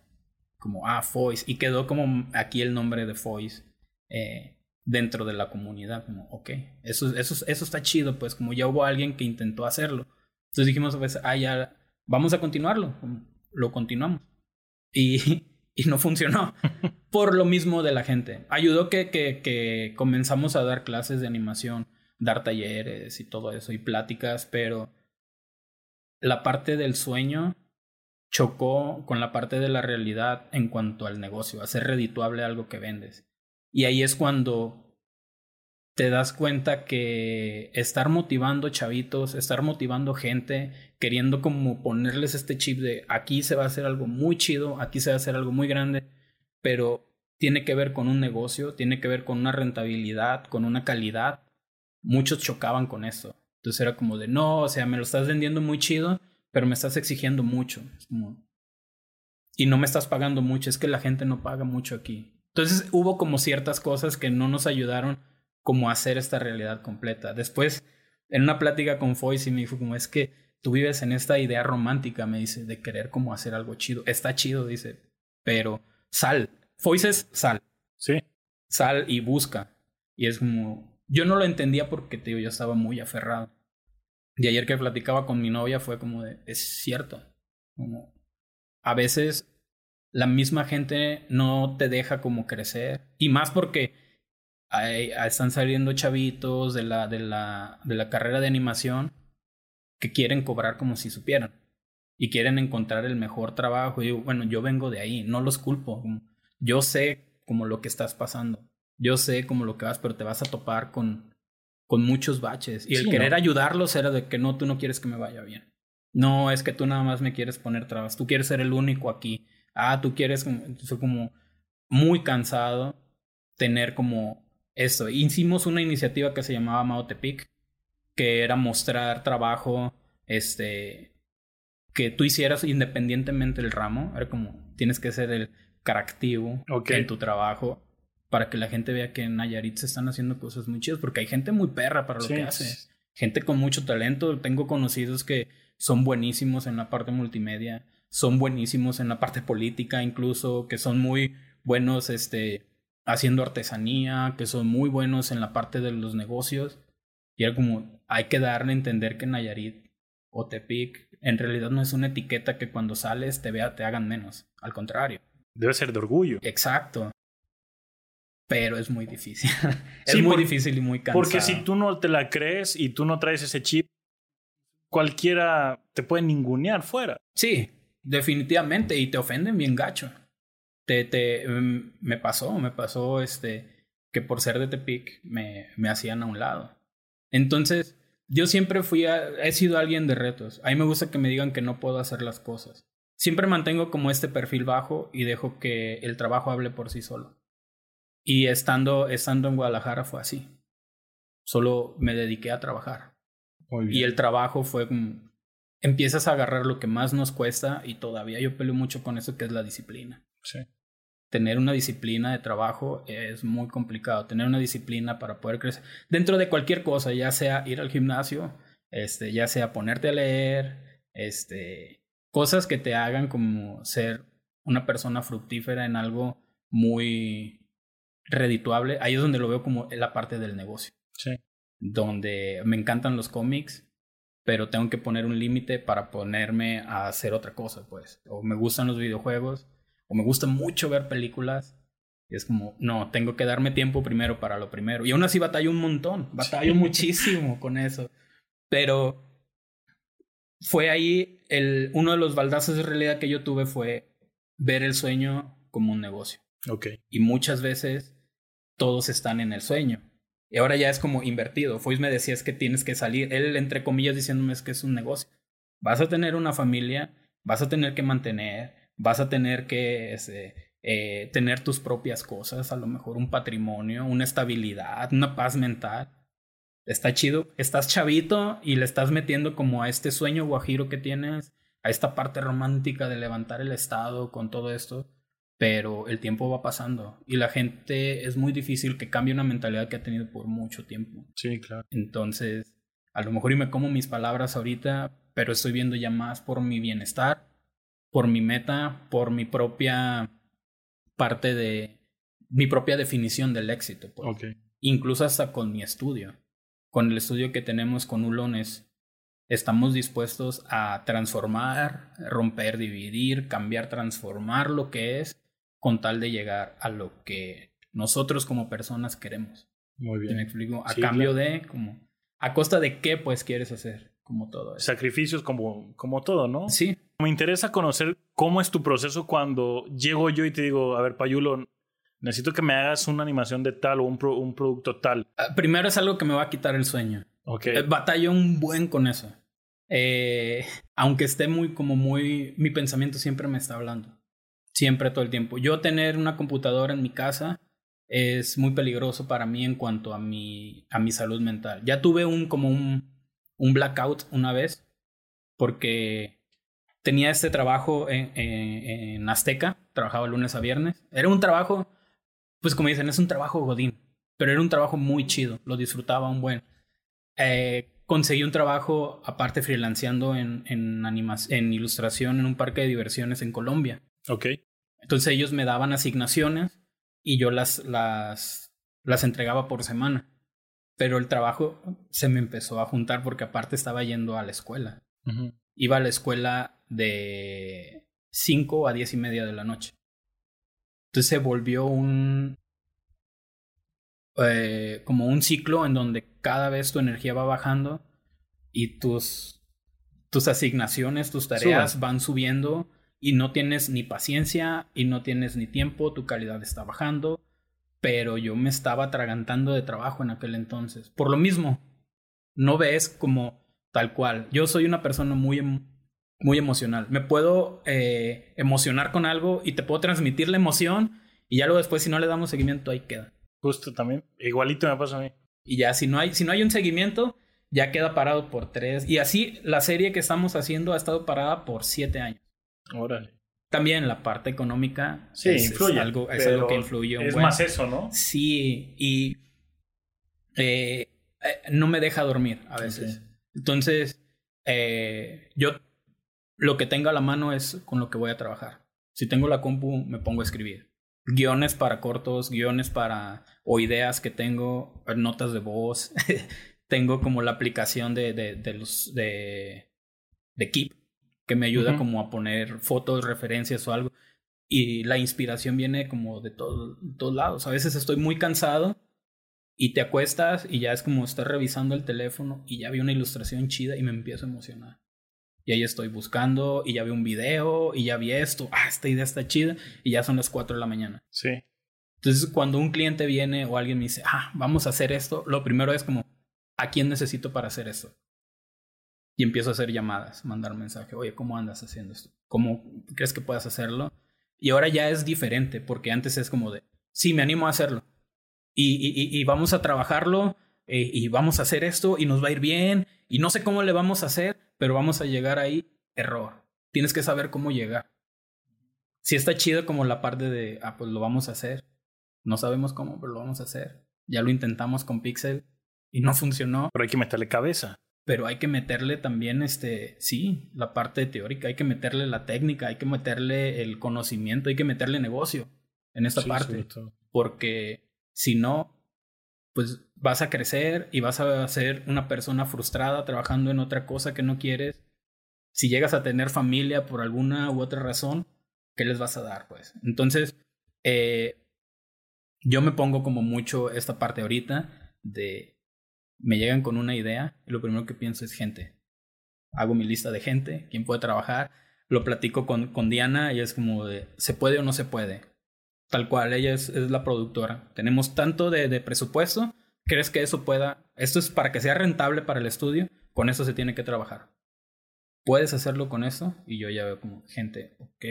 Como, ah, Foyce. Y quedó como aquí el nombre de Foyce eh, dentro de la comunidad. Como, ok, eso, eso, eso está chido, pues como ya hubo alguien que intentó hacerlo. Entonces dijimos, pues, ah, ya, vamos a continuarlo. Lo continuamos. Y [laughs] y no funcionó. [laughs] por lo mismo de la gente. Ayudó que, que, que comenzamos a dar clases de animación, dar talleres y todo eso y pláticas, pero la parte del sueño chocó con la parte de la realidad en cuanto al negocio, hacer redituable algo que vendes. Y ahí es cuando te das cuenta que estar motivando chavitos, estar motivando gente, queriendo como ponerles este chip de aquí se va a hacer algo muy chido, aquí se va a hacer algo muy grande, pero tiene que ver con un negocio, tiene que ver con una rentabilidad, con una calidad. Muchos chocaban con eso. Entonces era como de, no, o sea, me lo estás vendiendo muy chido, pero me estás exigiendo mucho. Y no me estás pagando mucho, es que la gente no paga mucho aquí. Entonces hubo como ciertas cosas que no nos ayudaron como hacer esta realidad completa. Después, en una plática con Foyce, me dijo como es que tú vives en esta idea romántica, me dice, de querer como hacer algo chido. Está chido, dice, pero sal. Foyce es sal. Sí. Sal y busca. Y es como, yo no lo entendía porque, tío, yo estaba muy aferrado. Y ayer que platicaba con mi novia fue como es cierto. Como, a veces la misma gente no te deja como crecer. Y más porque están saliendo chavitos de la, de, la, de la carrera de animación que quieren cobrar como si supieran. y quieren encontrar el mejor trabajo. Y bueno, yo vengo de ahí, no los culpo. Yo sé como lo que estás pasando. Yo sé como lo que vas, pero te vas a topar con, con muchos baches. Y el querer ayudarlos era de que no, tú no quieres que me vaya bien. No es que tú nada más me quieres poner trabas. Tú quieres ser el único aquí. Ah, tú quieres, soy como muy cansado tener como eso. Hicimos una iniciativa que se llamaba Maotepic, que era mostrar trabajo, este, que tú hicieras independientemente del ramo. Era como, tienes que ser el caractivo en tu trabajo para que la gente vea que en Nayarit se están haciendo cosas muy chidas, porque hay gente muy perra para lo que hace. Gente con mucho talento. Tengo conocidos que son buenísimos en la parte multimedia, son buenísimos en la parte política, incluso, que son muy buenos este, haciendo artesanía, que son muy buenos en la parte de los negocios. Y era como, hay que darle a entender que Nayarit o Tepic en realidad no es una etiqueta que cuando sales te vea, te hagan menos. Al contrario. Debe ser de orgullo. Exacto. Pero es muy difícil. [laughs] es muy difícil y muy cansado. Porque si tú no te la crees y tú no traes ese chip, cualquiera te puede ningunear fuera. Sí, definitivamente. Y te ofenden bien gacho. Te, te, mm, me pasó, me pasó este, que por ser de Tepic me, me hacían a un lado. Entonces, yo siempre fui, he sido alguien de retos. A mí me gusta que me digan que no puedo hacer las cosas. Siempre mantengo como este perfil bajo y dejo que el trabajo hable por sí solo. Y estando, estando en Guadalajara fue así. Solo me dediqué a trabajar. Y el trabajo fue como, empiezas a agarrar lo que más nos cuesta y todavía yo peleo mucho con eso que es la disciplina. Sí. Tener una disciplina de trabajo es muy complicado. Tener una disciplina para poder crecer dentro de cualquier cosa, ya sea ir al gimnasio, este, ya sea ponerte a leer, este, cosas que te hagan como ser una persona fructífera en algo muy redituable. Ahí es donde lo veo como la parte del negocio. Sí. Donde me encantan los cómics, pero tengo que poner un límite para ponerme a hacer otra cosa, pues. O me gustan los videojuegos, o me gusta mucho ver películas. Y es como, no, tengo que darme tiempo primero para lo primero. Y aún así batallo un montón, batallo [laughs] muchísimo con eso. Pero fue ahí el, uno de los baldazos de realidad que yo tuve fue ver el sueño como un negocio. Ok. Y muchas veces todos están en el sueño. Y ahora ya es como invertido. Foyce me decía que tienes que salir, él entre comillas diciéndome es que es un negocio. Vas a tener una familia, vas a tener que mantener, vas a tener que este, eh, tener tus propias cosas, a lo mejor un patrimonio, una estabilidad, una paz mental está chido. Estás chavito y le estás metiendo como a este sueño guajiro que tienes, a esta parte romántica de levantar el Estado con todo esto. Pero el tiempo va pasando y la gente es muy difícil que cambie una mentalidad que ha tenido por mucho tiempo. Sí, claro. Entonces, a lo mejor y me como mis palabras ahorita, pero estoy viendo ya más por mi bienestar, por mi meta, por mi propia parte de mi propia definición del éxito. Pues. Okay. Incluso hasta con mi estudio con el estudio que tenemos con Ulones, estamos dispuestos a transformar, romper, dividir, cambiar, transformar lo que es con tal de llegar a lo que nosotros como personas queremos. Muy bien. me explico? A cambio de, como, a costa de qué pues quieres hacer, como todo eso. Sacrificios como, como todo, ¿no? Sí. Me interesa conocer cómo es tu proceso cuando llego yo y te digo, a ver, Payulo, necesito que me hagas una animación de tal o un, un producto tal. Ah, primero es algo que me va a quitar el sueño. Ok. Eh, batallo un buen con eso. Eh, aunque esté muy, como muy, mi pensamiento siempre me está hablando. Siempre, todo el tiempo. Yo tener una computadora en mi casa es muy peligroso para mí en cuanto a mi, a mi salud mental. Ya tuve un, como un, un blackout una vez porque tenía este trabajo en, en Azteca, trabajaba lunes a viernes. Era un trabajo pues como dicen, es un trabajo godín, pero era un trabajo muy chido, lo disfrutaba un buen. Eh, conseguí un trabajo aparte freelanceando en, en, en ilustración en un parque de diversiones en Colombia. Ok. Entonces ellos me daban asignaciones y yo las, las, las entregaba por semana. Pero el trabajo se me empezó a juntar porque aparte estaba yendo a la escuela. Iba a la escuela de 5 a 10 y media de la noche. Entonces se volvió un... Eh, como un ciclo en donde cada vez tu energía va bajando y tus tus asignaciones, tus tareas van subiendo y no tienes ni paciencia y no tienes ni tiempo, tu calidad está bajando, pero yo me estaba atragantando de trabajo en aquel entonces. Por lo mismo, no ves como tal cual. Yo soy una persona muy, em, muy emocional. Me puedo eh, emocionar con algo y te puedo transmitir la emoción y ya luego después si no le damos seguimiento ahí queda. Justo también. Igualito me pasa a mí. Y ya si no hay, si no hay un seguimiento, ya queda parado por tres. Y así la serie que estamos haciendo ha estado parada por siete años. Órale. También la parte económica Sí, es, influye, es algo, es algo que influye. un Es buen. más eso, ¿no? Sí, y eh, eh, no me deja dormir a veces. Entonces, eh, yo lo que tengo a la mano es con lo que voy a trabajar. Si tengo la compu, me pongo a escribir. Guiones para cortos, guiones para... o ideas que tengo, notas de voz. [laughs] tengo como la aplicación de, de, de los... de, de Keep, que me ayuda como a poner fotos, referencias o algo. Y la inspiración viene como de todo- todos lados. A veces estoy muy cansado y te acuestas y ya es como estar revisando el teléfono y ya vi una ilustración chida y me empiezo a emocionar. Y ahí estoy buscando y ya vi un video y ya vi esto. Ah, esta idea está chida y ya son las 4 de la mañana. Sí. Entonces, cuando un cliente viene o alguien me dice, ah, vamos a hacer esto, lo primero es como, ¿a quién necesito para hacer esto? Y empiezo a hacer llamadas, mandar mensaje, oye, ¿cómo andas haciendo esto? ¿Cómo crees que puedas hacerlo? Y ahora ya es diferente, porque antes es como de, sí, me animo a hacerlo. Y, y, y- vamos a trabajarlo, eh, y vamos a hacer esto, y nos va a ir bien, y no sé cómo le vamos a hacer, pero vamos a llegar ahí, error. Tienes que saber cómo llegar. Si está chido como la parte de, ah, pues lo vamos a hacer. No sabemos cómo, pero lo vamos a hacer. Ya lo intentamos con Pixel y no funcionó, Pero hay que meterle cabeza. Pero hay que meterle también, este, sí, la parte teórica, hay que meterle la técnica, hay que meterle el conocimiento, hay que meterle negocio en esta Sí, parte porque si no, pues vas a crecer y vas a ser una persona frustrada trabajando en otra cosa que no quieres. Si llegas a tener familia por alguna u otra razón, ¿qué les vas a dar? Pues entonces, eh, yo me pongo como mucho esta parte ahorita de me llegan con una idea y lo primero que pienso es gente. Hago mi lista de gente, quién puede trabajar, lo platico con, con Diana y es como de, ¿se puede o no se puede? Tal cual, ella es, es la productora. Tenemos tanto de, de presupuesto, ¿crees que eso pueda, esto es para que sea rentable para el estudio? Con eso se tiene que trabajar. ¿Puedes hacerlo con eso? Y yo ya veo como gente, ok,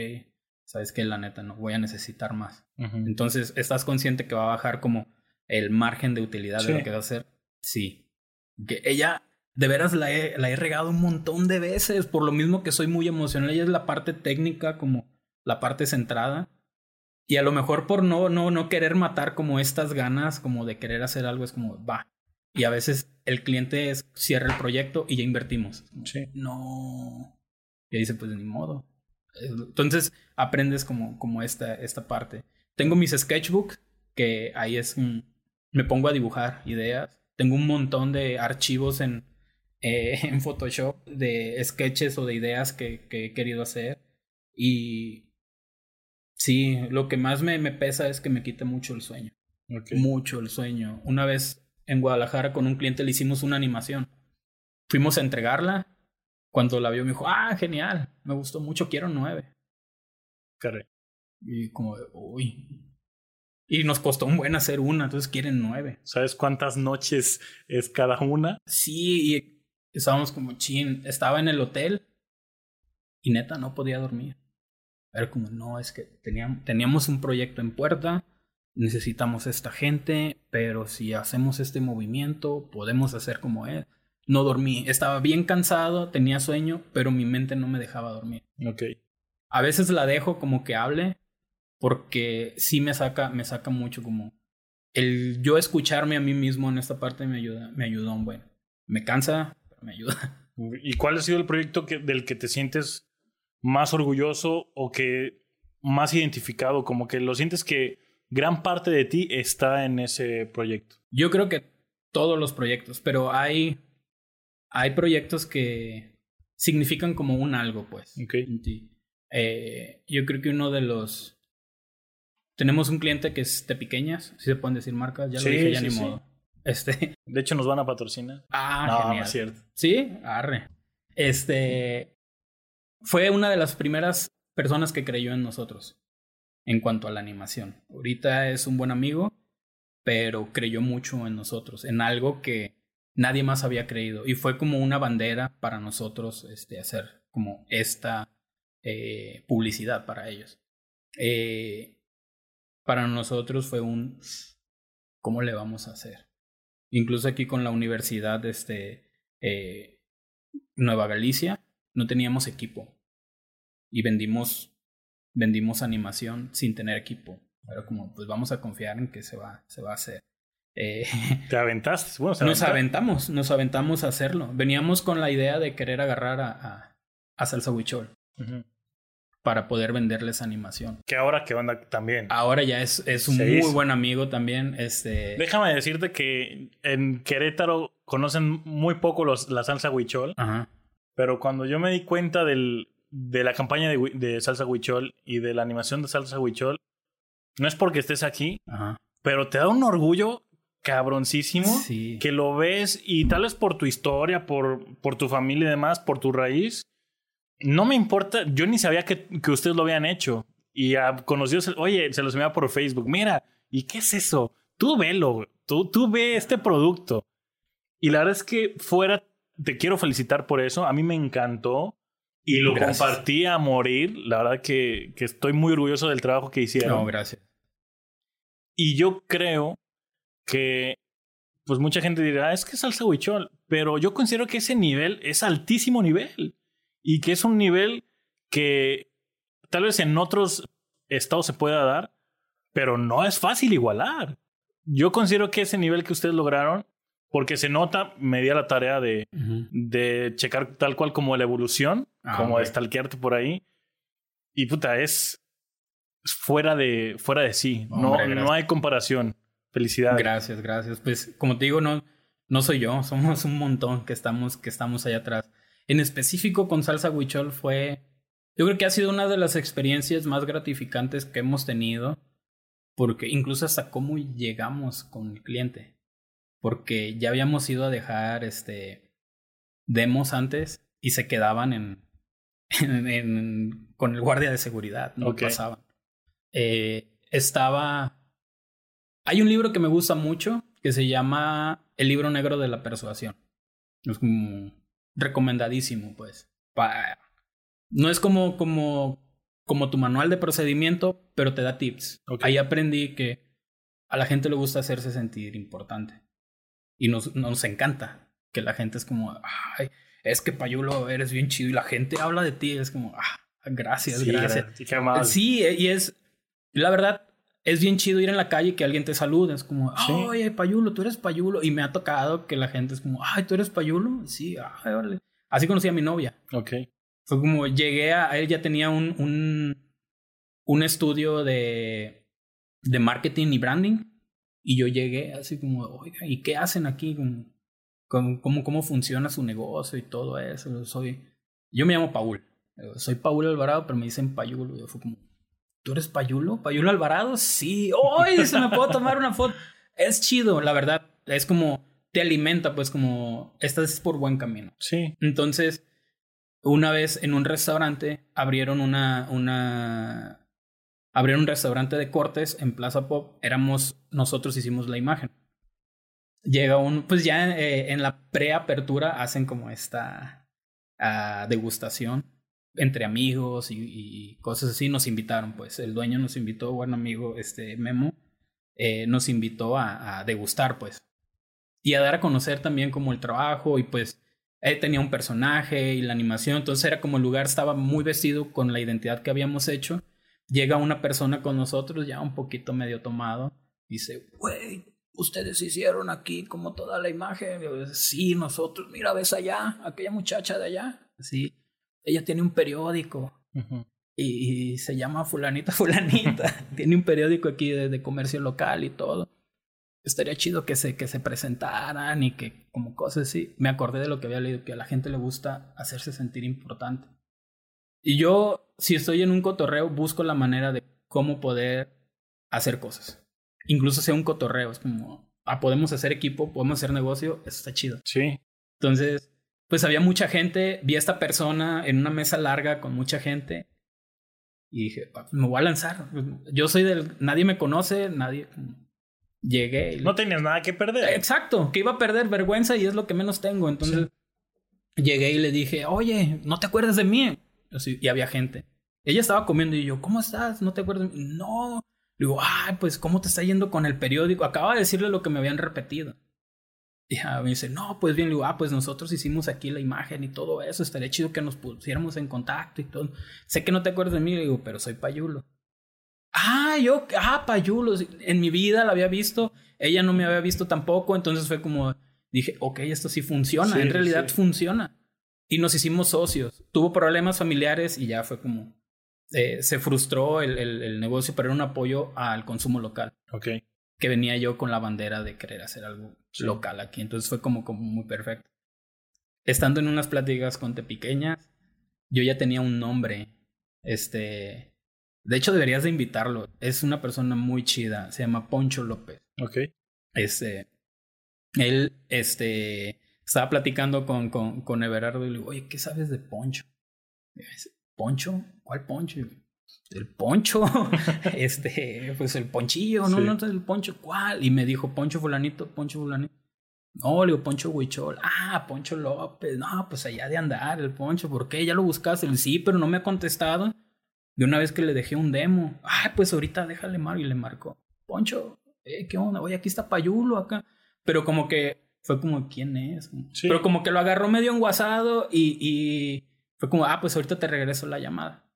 sabes que la neta no voy a necesitar más. Entonces, ¿estás consciente que va a bajar como el margen de utilidad Sí. de lo que va a hacer? Sí. Que ella, de veras, la he, la he regado un montón de veces, por lo mismo que soy muy emocional. Ella es la parte técnica, como la parte centrada. Y a lo mejor por no, no, no querer matar como estas ganas, como de querer hacer algo, es como, va. Y a veces el cliente es, cierra el proyecto y ya invertimos. Sí. No. Y ahí dice, pues ni modo. Entonces aprendes como, como esta, esta parte. Tengo mis sketchbooks, que ahí es, me pongo a dibujar ideas. Tengo un montón de archivos en, eh, [laughs] en Photoshop de sketches o de ideas que, que he querido hacer. Y sí, lo que más me, me pesa es que me quita mucho el sueño. Mucho el sueño. Una vez en Guadalajara con un cliente le hicimos una animación. Fuimos a entregarla. Cuando la vio me dijo, ah, genial, me gustó mucho, quiero nueve. Caray. Y como, de, uy. Y nos costó un buen hacer una, entonces quieren nueve. ¿Sabes cuántas noches es cada una? Sí, y estábamos como chin. Estaba en el hotel y neta no podía dormir. Era como, no, es que teníamos, teníamos un proyecto en puerta, necesitamos esta gente, pero si hacemos este movimiento, podemos hacer como él. No dormí, estaba bien cansado, tenía sueño, pero mi mente no me dejaba dormir. Ok. A veces la dejo como que hable, porque sí me saca, me saca mucho como el yo escucharme a mí mismo en esta parte me ayuda, me ayuda un buen. Me cansa, pero me ayuda. [laughs] ¿Y cuál ha sido el proyecto que, del que te sientes más orgulloso o que más identificado? Como que lo sientes que gran parte de ti está en ese proyecto. Yo creo que todos los proyectos, pero hay, hay proyectos que significan como un algo, pues. Ok. en ti. Eh, yo creo que uno de los... Tenemos un cliente que es de pequeñas, si se pueden decir marcas, ya Sí, lo dije, ya sí, ni sí. modo. [laughs] Este, De hecho, nos van a patrocinar. ah, no, no genial. es cierto. Sí, arre. Este fue una de las primeras personas que creyó en nosotros en cuanto a la animación. Ahorita es un buen amigo, pero creyó mucho en nosotros, en algo que nadie más había creído. Y fue como una bandera para nosotros este, hacer como esta eh, publicidad para ellos. Eh, para nosotros fue un, ¿cómo le vamos a hacer? Incluso aquí con la universidad, este, eh, Nueva Galicia, no teníamos equipo y vendimos, vendimos animación sin tener equipo. Pero como, pues vamos a confiar en que se va, se va a hacer. Eh, [laughs] ¿Te aventaste? nos aventamos, nos aventamos a hacerlo. Veníamos con la idea de querer agarrar a, a, Salsa Huichol para poder venderles animación. Que ahora que onda también. Ahora ya es, es un muy buen amigo también. Este... Déjame decirte que en Querétaro conocen muy poco los, la salsa huichol. Ajá. Pero cuando yo me di cuenta del, de la campaña de, de, salsa huichol y de la animación de salsa huichol, no es porque estés aquí, Ajá. pero te da un orgullo cabroncísimo que lo ves y tal vez por tu historia, por, por tu familia y demás, por tu raíz. No me importa, yo ni sabía que, que ustedes lo habían hecho. Y a conocidos, oye, se los enviaba por Facebook. Mira, ¿y qué es eso? Tú velo, tú, tú ve este producto. Y la verdad es que fuera, te quiero felicitar por eso. A mí me encantó y lo compartí a morir. La verdad que, que estoy muy orgulloso del trabajo que hicieron. No, gracias. Y yo creo que pues mucha gente dirá, es que es salsa huichol, pero yo considero que ese nivel es altísimo nivel y que es un nivel que tal vez en otros estados se pueda dar, pero no es fácil igualar. Yo considero que ese nivel que ustedes lograron, porque se nota, me di a la tarea de, de checar tal cual como la evolución, ah, como de stalkearte por ahí, y puta, es fuera de, fuera de sí, no, no hay comparación. Felicidades. Gracias, gracias. Pues como te digo, no, no soy yo, somos un montón que estamos, que estamos allá atrás. En específico con Salsa Huichol fue, yo creo que ha sido una de las experiencias más gratificantes que hemos tenido, porque incluso hasta cómo llegamos con el cliente, porque ya habíamos ido a dejar este demos antes y se quedaban en, [laughs] en, con el guardia de seguridad, no pasaban. Eh, estaba hay un libro que me gusta mucho que se llama El libro negro de la persuasión. Es como recomendadísimo, pues. No es como, como, como tu manual de procedimiento, pero te da tips. Ahí aprendí que a la gente le gusta hacerse sentir importante. Y nos, nos encanta que la gente es como, ay, es que Payulo, eres bien chido. Y la gente habla de ti, es como, ah, gracias, gracias. Sí, y es, la verdad, es bien chido ir en la calle y que alguien te salude. Es como, oye, Payulo, tú eres Payulo. Y me ha tocado que la gente es como, ay, tú eres Payulo. Sí, ay, vale. Así conocí a mi novia. Ok. Fue como, llegué a, él ya tenía un, un, un estudio de, de marketing y branding. Y yo llegué así como, oiga, ¿y qué hacen aquí? ¿Cómo, cómo, cómo funciona su negocio y todo eso? Soy, yo me llamo Paul. Soy Paul Alvarado, pero me dicen Payulo. Fue como, ¿Tú eres Payulo? ¿Payulo Alvarado? Sí. ¡Ay! se me puedo tomar una foto. Es chido, la verdad. Es como te alimenta, pues como estás por buen camino. Sí. Entonces, una vez en un restaurante abrieron una, una, abrieron un restaurante de cortes en Plaza Pop. Éramos, nosotros hicimos la imagen. Llega un, pues ya eh, en la preapertura hacen como esta uh, degustación entre amigos y, cosas así, nos invitaron, pues el dueño nos invitó, buen amigo, este Memo, eh, nos invitó a, degustar, pues, y a dar a conocer también como el trabajo y pues él tenía un personaje y la animación, entonces era como el lugar estaba muy vestido con la identidad que habíamos hecho. Llega una persona con nosotros ya un poquito medio tomado, dice, güey, ustedes hicieron aquí como toda la imagen. sí, nosotros, mira, ves allá, aquella muchacha de allá. Sí, ella tiene un periódico y, se llama fulanita [laughs] fulanita. tiene un periódico aquí de, comercio local y todo. Estaría chido que se, que se presentaran y que como cosas así. Me acordé de lo que había leído, que a la gente le gusta hacerse sentir importante. Y yo, si estoy en un cotorreo, busco la manera de cómo poder hacer cosas. Incluso sea un cotorreo, es como, ah, podemos hacer equipo, podemos hacer negocio, eso está chido. Sí. Entonces, pues había mucha gente, vi a esta persona en una mesa larga con mucha gente y dije, "Ah, me voy a lanzar. Yo soy del, nadie me conoce, nadie... Llegué. y- No tenías nada que perder. Exacto, que iba a perder vergüenza y es lo que menos tengo. Entonces llegué y le dije, oye, ¿no te acuerdas de mí? Así, y había gente. Ella estaba comiendo y yo, ¿cómo estás? ¿No te acuerdas de mí? No. Le digo, ay, pues, ¿cómo te está yendo con el periódico? Acaba de decirle lo que me habían repetido. Y ya me dice, no, pues bien, le digo, ah, pues nosotros hicimos aquí la imagen y todo eso. Estaría chido que nos pusiéramos en contacto y todo. Sé que no te acuerdas de mí, le digo, pero soy Payulo. Ah, yo, ah, Payulo. En mi vida la había visto. Ella no me había visto tampoco. Entonces fue como, dije, ok, esto sí funciona. Sí, en realidad sí. funciona. Y nos hicimos socios. Tuvo problemas familiares y ya fue como, eh, se frustró el, el, el negocio, pero era un apoyo al consumo local. Ok. Que venía yo con la bandera de querer hacer algo Sí. local aquí. Entonces fue como, como muy perfecto. Estando en unas pláticas con Tepiqueñas, yo ya tenía un nombre. Este. De hecho, deberías de invitarlo. Es una persona muy chida. Se llama Poncho López. Ok. Este. Él, este. Estaba platicando con, con, con Everardo y le digo, oye, ¿qué sabes de Poncho? ¿Poncho? ¿Cuál Poncho? El Poncho. [laughs] este, pues el Ponchillo, ¿no? Sí. No, no, el Poncho, ¿cuál? Y me dijo, Poncho Fulanito, Poncho Fulanito. No, le digo, Poncho Huichol. Ah, Poncho López. No, pues allá de andar, el Poncho. ¿Por qué? Ya lo buscaste. El sí, pero no me ha contestado. De una vez que le dejé un demo. Ah, pues ahorita déjale mar y le marcó. Poncho, eh, ¿qué onda? Oye, aquí está Payulo acá. Pero como que fue como, ¿quién es? Sí. Pero como que lo agarró medio enguasado y, y fue como, ah, pues ahorita te regreso la llamada.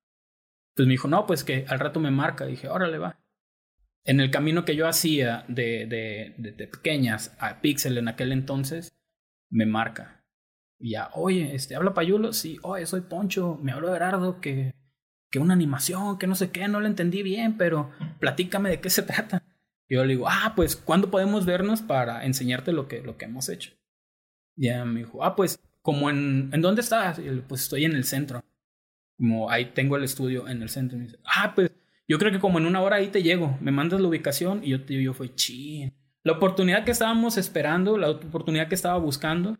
Pues me dijo, no, pues que al rato me marca. dije, órale, va. En el camino que yo hacía de, de, de, de pequeñas a Pixel en aquel entonces, me marca. Y ya, oye, este, ¿habla Payulo? Sí, oye, soy Poncho, me habló Gerardo que, que una animación, que no sé qué, no la entendí bien, pero platícame de qué se trata. Y yo le digo, ah, pues, ¿cuándo podemos vernos para enseñarte lo que, lo que hemos hecho? Y ya me dijo, ah, pues, como en, ¿en dónde estás? Y yo, pues estoy en el centro. Como ahí tengo el estudio en el centro. Y me dice, ah, pues, yo creo que como en una hora ahí te llego. Me mandas la ubicación y yo te yo fue chin. La oportunidad que estábamos esperando, la oportunidad que estaba buscando,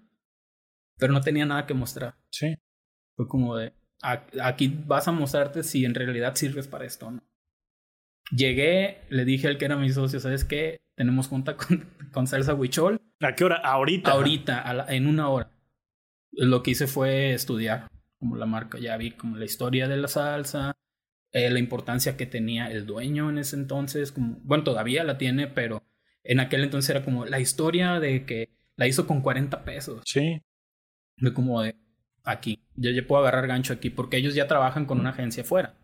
pero no tenía nada que mostrar. Sí. Fue como de, "A- aquí vas a mostrarte si en realidad sirves para esto o no. Llegué, le dije al que era mi socio, ¿sabes qué? Tenemos junta con, [laughs] con Salsa Huichol ¿A qué hora? Ahorita. ahorita, a la- en una hora. Lo que hice fue estudiar como la marca. Ya vi como la historia de la salsa, eh, la importancia que tenía el dueño en ese entonces. Como, bueno, todavía la tiene, pero en aquel entonces era como la historia de que la hizo con 40 pesos. Sí. De como de aquí. Yo ya puedo agarrar gancho aquí porque ellos ya trabajan con una agencia afuera.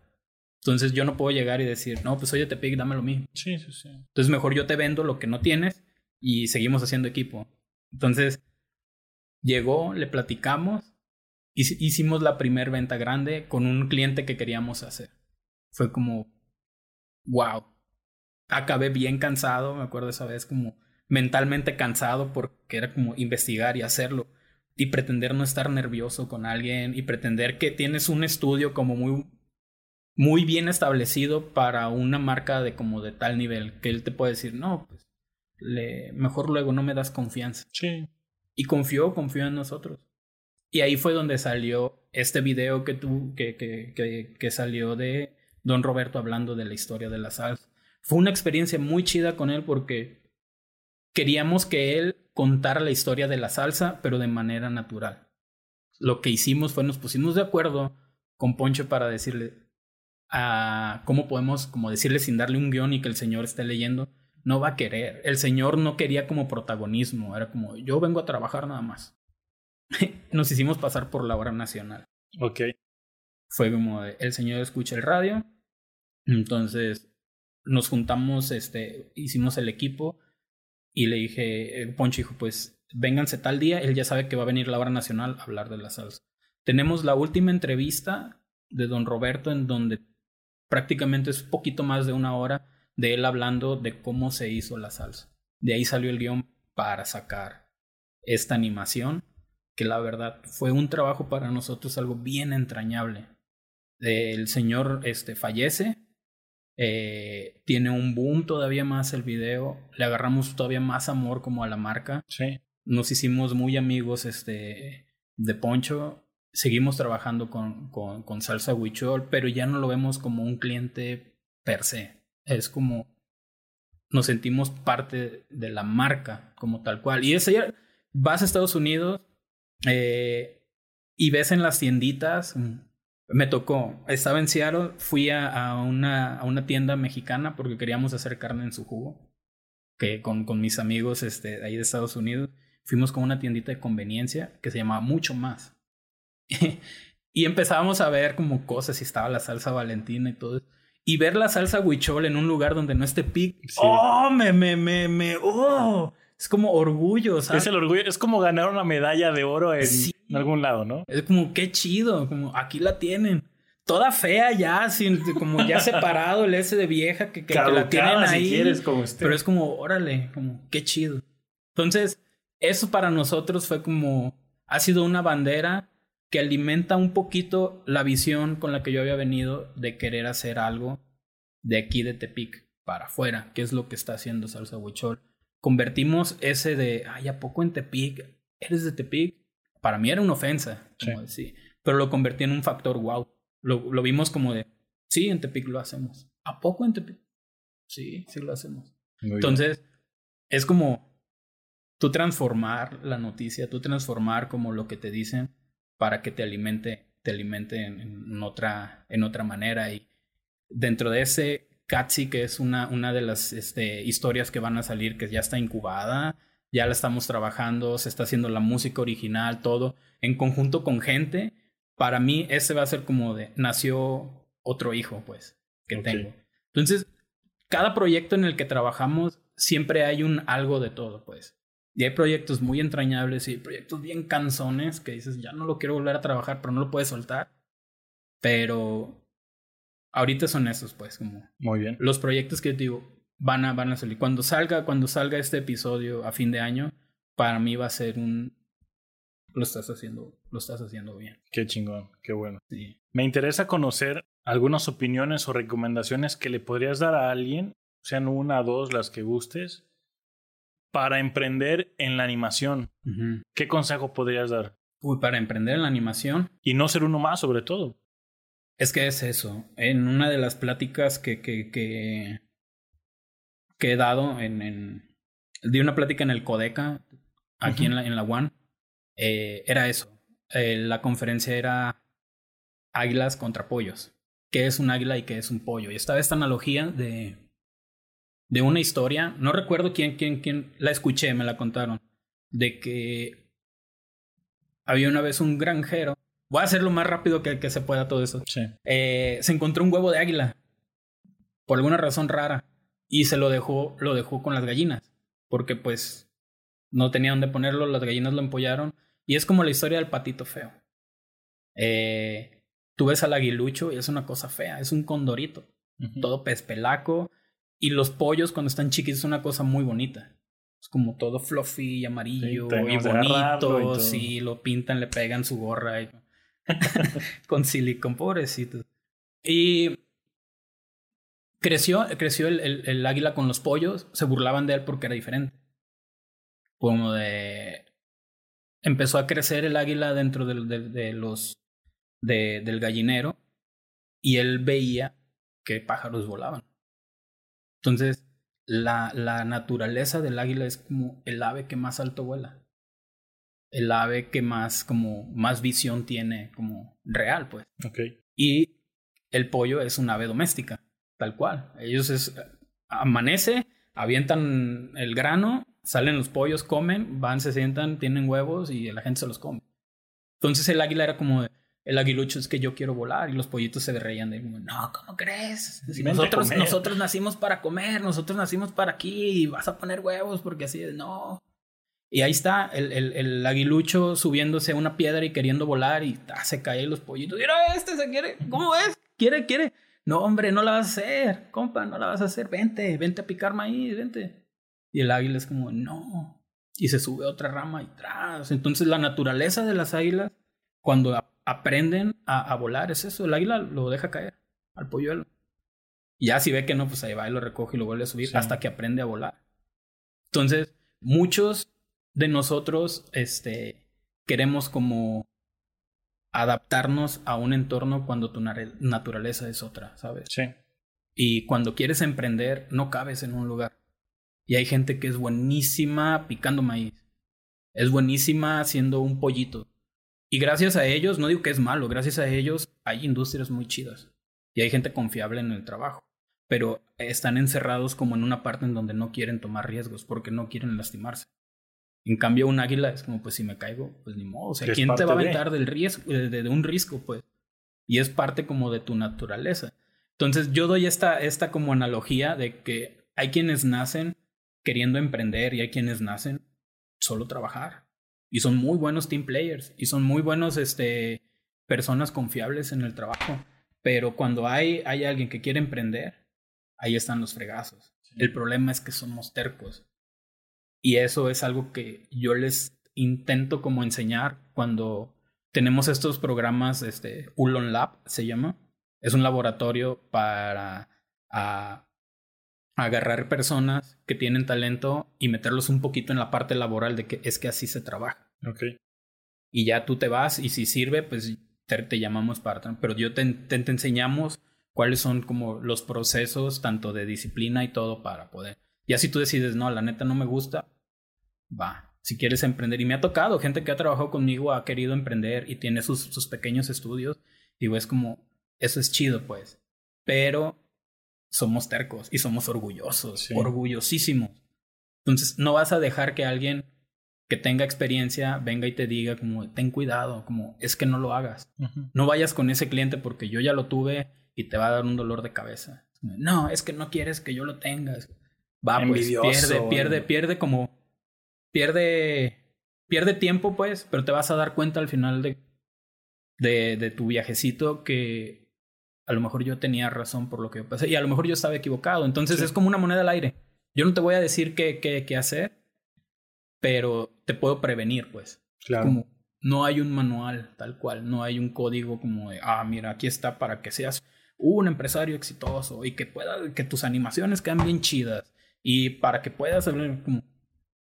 Entonces yo no puedo llegar y decir, no, pues oye, te pick, dame lo mismo. Sí, sí, sí. Entonces mejor yo te vendo lo que no tienes y seguimos haciendo equipo. Entonces llegó, le platicamos, hicimos la primer venta grande con un cliente que queríamos hacer. Fue como, wow. Acabé bien cansado, me acuerdo esa vez como mentalmente cansado porque era como investigar y hacerlo y pretender no estar nervioso con alguien y pretender que tienes un estudio como muy muy bien establecido para una marca de como de tal nivel que él te puede decir, no, pues le, mejor luego no me das confianza. Sí. Y confió, confió en nosotros. Y ahí fue donde salió este video que tú, que, que, que, que salió de Don Roberto hablando de la historia de la salsa. Fue una experiencia muy chida con él porque queríamos que él contara la historia de la salsa, pero de manera natural. Lo que hicimos fue nos pusimos de acuerdo con Poncho para decirle a cómo podemos como decirle sin darle un guion y que el señor esté leyendo, no va a querer. El señor no quería como protagonismo, era como yo vengo a trabajar nada más. [laughs] Nos hicimos pasar por la hora nacional. Ok. Fue como de, el señor escucha el radio, entonces nos juntamos, este, hicimos el equipo y le dije, eh, Poncho dijo, pues vénganse tal día, él ya sabe que va a venir la hora nacional a hablar de la salsa. Tenemos la última entrevista de don Roberto en donde prácticamente es poquito más de una hora de él hablando de cómo se hizo la salsa. De ahí salió el guion para sacar esta animación, que la verdad fue un trabajo para nosotros algo bien entrañable. El señor este, fallece, eh, tiene un boom todavía más el video, le agarramos todavía más amor como a la marca, Sí. nos hicimos muy amigos este, de poncho. Seguimos trabajando con, con, con salsa huichol, pero ya no lo vemos como un cliente per se. Es como nos sentimos parte de la marca como tal cual. Y ese vas a Estados Unidos eh, y ves en las tienditas, me tocó, estaba en Seattle, fui a, a, una, a una tienda mexicana porque queríamos hacer carne en su jugo, que con, con mis amigos este, ahí de Estados Unidos, fuimos con una tiendita de conveniencia que se llamaba Mucho Más. [laughs] y empezábamos a ver como cosas, y estaba la salsa valentina y todo eso y ver la salsa huichol en un lugar donde no esté pic. Oh, me, me, me, me, oh. Es como orgullo, ¿sabes? Es el orgullo, es como ganar una medalla de oro en, algún lado, ¿no? Es como, qué chido, como aquí la tienen. Toda fea ya, sin, como ya [laughs] separado el ese de vieja que, que, la tienen ahí. como Pero es como, órale, como, qué chido. Entonces, eso para nosotros fue como, ha sido una bandera que alimenta un poquito la visión con la que yo había venido de querer hacer algo de aquí de Tepic para afuera, que es lo que está haciendo Salsa Huichol. Convertimos ese de, ay, ¿a poco en Tepic? ¿Eres de Tepic? Para mí era una ofensa, como decir, pero lo convertí en un factor wow. Lo, lo vimos como de, sí, en Tepic lo hacemos. ¿A poco en Tepic? Sí, sí lo hacemos. Entonces, es como tú transformar la noticia, tú transformar como lo que te dicen para que te alimente, te alimente en, otra, en otra manera. Y dentro de ese Catsi, que es una, una de las este, historias que van a salir, que ya está incubada, ya la estamos trabajando, se está haciendo la música original, todo, en conjunto con gente. Para mí, ese va a ser como de, nació otro hijo, pues, que tengo. Entonces, cada proyecto en el que trabajamos, siempre hay un algo de todo, pues. Y hay proyectos muy entrañables y proyectos bien canzones que dices, ya no lo quiero volver a trabajar, pero no lo puedes soltar. Pero ahorita son esos, pues, como. Muy bien. Los proyectos que digo van a, van a salir. Cuando salga, cuando salga este episodio a fin de año, para mí va a ser un. Lo estás haciendo, lo estás haciendo bien. Qué chingón, qué bueno. Sí. Me interesa conocer algunas opiniones o recomendaciones que le podrías dar a alguien, sean una o dos las que gustes, para emprender en la animación, ¿qué consejo podrías dar? Uy, para emprender en la animación. Y no ser uno más, sobre todo. Es que es eso. En una de las pláticas que, que, que, que he dado en, en, Di una plática en el Codeca, aquí en, la, en la. Eh, era eso. Eh, la conferencia era águilas contra pollos. ¿Qué es un águila y qué es un pollo? Y estaba esta analogía de de una historia, no recuerdo quién, quién, quién, la escuché, me la contaron, de que había una vez un granjero, voy a hacer lo más rápido que, que se pueda todo eso, eh, se encontró un huevo de águila, por alguna razón rara, y se lo dejó, lo dejó con las gallinas, porque pues no tenía dónde ponerlo, las gallinas lo empollaron, y es como la historia del patito feo. Eh, tú ves al aguilucho y es una cosa fea, es un condorito, todo pespelaco, y los pollos cuando están chiquitos es una cosa muy bonita. Es como todo fluffy y amarillo y bonito. Sí, lo pintan, le pegan su gorra y... [laughs] con silicón, pobrecito. Y creció, creció el, el, águila con los pollos, se burlaban de él porque era diferente. Como de... Empezó a crecer el águila dentro de, de los... De, del gallinero y él veía que pájaros volaban. Entonces, la, la naturaleza del águila es como el ave que más alto vuela. El ave que más, como, más visión tiene como real, pues. Okay. Y el pollo es un ave doméstica, tal cual. Ellos es, amanece, avientan el grano, salen los pollos, comen, van, se sientan, tienen huevos y la gente se los come. Entonces el águila era como de, el aguilucho es que yo quiero volar y los pollitos se reían de no, ¿cómo crees? nosotros, nosotros nacimos para comer, nosotros nacimos para aquí y vas a poner huevos porque así es, no. Y ahí está el, el, el, aguilucho subiéndose a una piedra y queriendo volar y se caen los pollitos. Mira, este se quiere, ¿cómo es? Quiere, quiere. No, hombre, no la vas a hacer, compa, no la vas a hacer. Vente, vente a picar maíz, vente. Y el águila es como, no. Y se sube a otra rama y tras. Entonces la naturaleza de las águilas, cuando aprenden a, volar, es eso, el águila lo deja caer al polluelo. Y ya si ve que no, pues ahí va y lo recoge y lo vuelve a subir hasta que aprende a volar. Entonces, muchos de nosotros, este, queremos como adaptarnos a un entorno cuando tu naturaleza es otra, ¿sabes? Sí. Y cuando quieres emprender, no cabes en un lugar. Y hay gente que es buenísima picando maíz. Es buenísima haciendo un pollito. Y gracias a ellos, no digo que es malo, gracias a ellos hay industrias muy chidas. Y hay gente confiable en el trabajo. Pero están encerrados como en una parte en donde no quieren tomar riesgos porque no quieren lastimarse. En cambio, un águila es como, pues si me caigo, pues ni modo. O sea, ¿quién te va a aventar del riesgo, de, un riesgo, pues? Y es parte como de tu naturaleza. Entonces, yo doy esta, esta como analogía de que hay quienes nacen queriendo emprender y hay quienes nacen solo trabajar. Y son muy buenos team players y son muy buenos este, personas confiables en el trabajo. Pero cuando hay, hay alguien que quiere emprender, ahí están los fregazos. El problema es que somos tercos. Y eso es algo que yo les intento como enseñar cuando tenemos estos programas, este, Ulon Lab se llama. Es un laboratorio para agarrar personas que tienen talento y meterlos un poquito en la parte laboral de que es que así se trabaja. Ok. Y ya tú te vas y si sirve, pues te, llamamos para... Pero yo te, te enseñamos cuáles son como los procesos tanto de disciplina y todo para poder ya si tú decides, no, la neta no me gusta, va. Si quieres emprender, y me ha tocado gente que ha trabajado conmigo, ha querido emprender y tiene sus, sus pequeños estudios, digo, es como, eso es chido, pues. Pero somos tercos y somos orgullosos, orgullosísimos. Entonces, no vas a dejar que alguien que tenga experiencia venga y te diga como, ten cuidado, como, es que no lo hagas. No vayas con ese cliente porque yo ya lo tuve y te va a dar un dolor de cabeza. No, es que no quieres que yo lo tenga va, pues pierde, pierde, pierde como, pierde, pierde tiempo, pues, pero te vas a dar cuenta al final de, de, de tu viajecito que a lo mejor yo tenía razón por lo que pasé y a lo mejor yo estaba equivocado. Entonces es como una moneda al aire. Yo no te voy a decir qué, qué, qué hacer, pero te puedo prevenir, pues. Claro. Como no hay un manual tal cual, no hay un código como de, ah, mira, aquí está para que seas un empresario exitoso y que pueda, que tus animaciones quedan bien chidas y para que puedas.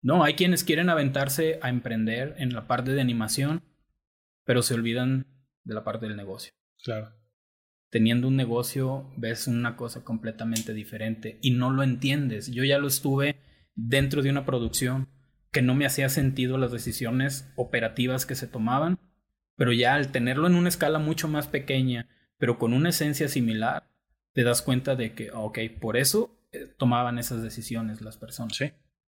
No, hay quienes quieren aventarse a emprender en la parte de animación, pero se olvidan de la parte del negocio. Claro. Teniendo un negocio ves una cosa completamente diferente y no lo entiendes. Yo ya lo estuve dentro de una producción que no me hacía sentido las decisiones operativas que se tomaban, pero ya al tenerlo en una escala mucho más pequeña, pero con una esencia similar, te das cuenta de que, ok, por eso tomaban esas decisiones las personas. Sí.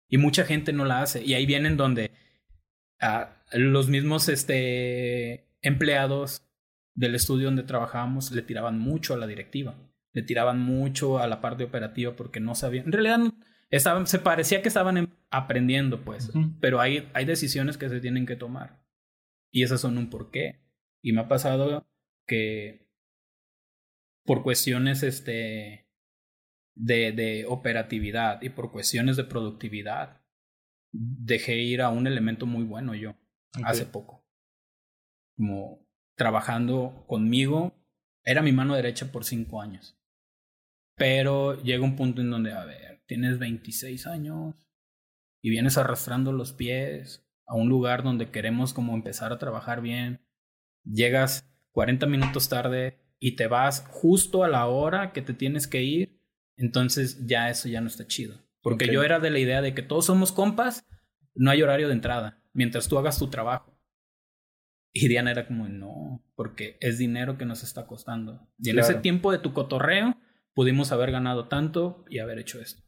Y mucha gente no la hace. Y ahí vienen donde ah, los mismos este, empleados del estudio donde trabajábamos le tiraban mucho a la directiva. Le tiraban mucho a la parte operativa porque no sabían. En realidad estaban, se parecía que estaban em, aprendiendo, pues. Pero hay, hay decisiones que se tienen que tomar. Y esas son un porqué. Y me ha pasado que por cuestiones este, de, de operatividad y por cuestiones de productividad, dejé ir a un elemento muy bueno yo hace poco. Como trabajando conmigo, era mi mano derecha por cinco años. Pero llega un punto en donde, a ver, tienes 26 años y vienes arrastrando los pies a un lugar donde queremos como empezar a trabajar bien. Llegas 40 minutos tarde y te vas justo a la hora que te tienes que ir entonces ya eso ya no está chido. Porque yo era de la idea de que todos somos compas, no hay horario de entrada, mientras tú hagas tu trabajo. Y Diana era como, no, porque es dinero que nos está costando. Y en ese tiempo de tu cotorreo, pudimos haber ganado tanto y haber hecho esto.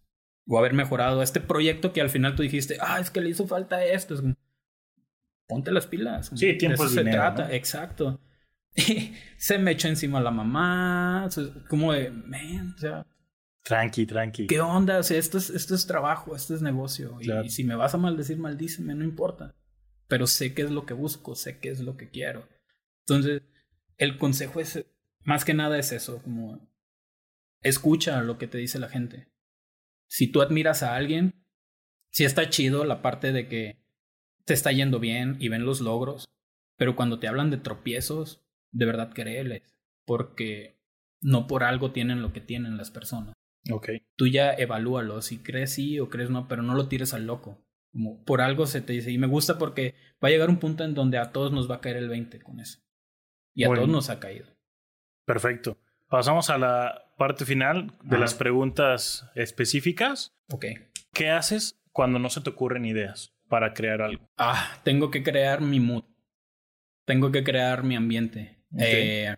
O haber mejorado este proyecto que al final tú dijiste, ah, es que le hizo falta esto. Es como, ponte las pilas. Sí, tiempo se trata, exacto. [laughs] Y se me echó encima la mamá, como de, man, o sea, Tranqui, tranqui. ¿Qué onda? O sea, esto es, esto es trabajo, esto es negocio. Y, si me vas a maldecir, maldíceme, no importa. Pero sé qué es lo que busco, sé qué es lo que quiero. Entonces, el consejo es, más que nada es eso, como escucha lo que te dice la gente. Si tú admiras a alguien, sí está chido la parte de que te está yendo bien y ven los logros, pero cuando te hablan de tropiezos, de verdad créeles, porque no por algo tienen lo que tienen las personas. Ok. Tú ya evalúalo, si crees sí o crees no, pero no lo tires al loco. Como por algo se te dice. Y me gusta porque va a llegar un punto en donde a todos nos va a caer el 20 con eso. Y a todos nos ha caído. Perfecto. Pasamos a la parte final de Ajá. las preguntas específicas. Ok. ¿Qué haces cuando no se te ocurren ideas para crear algo? Ah, tengo que crear mi mood. Tengo que crear mi ambiente. Eh,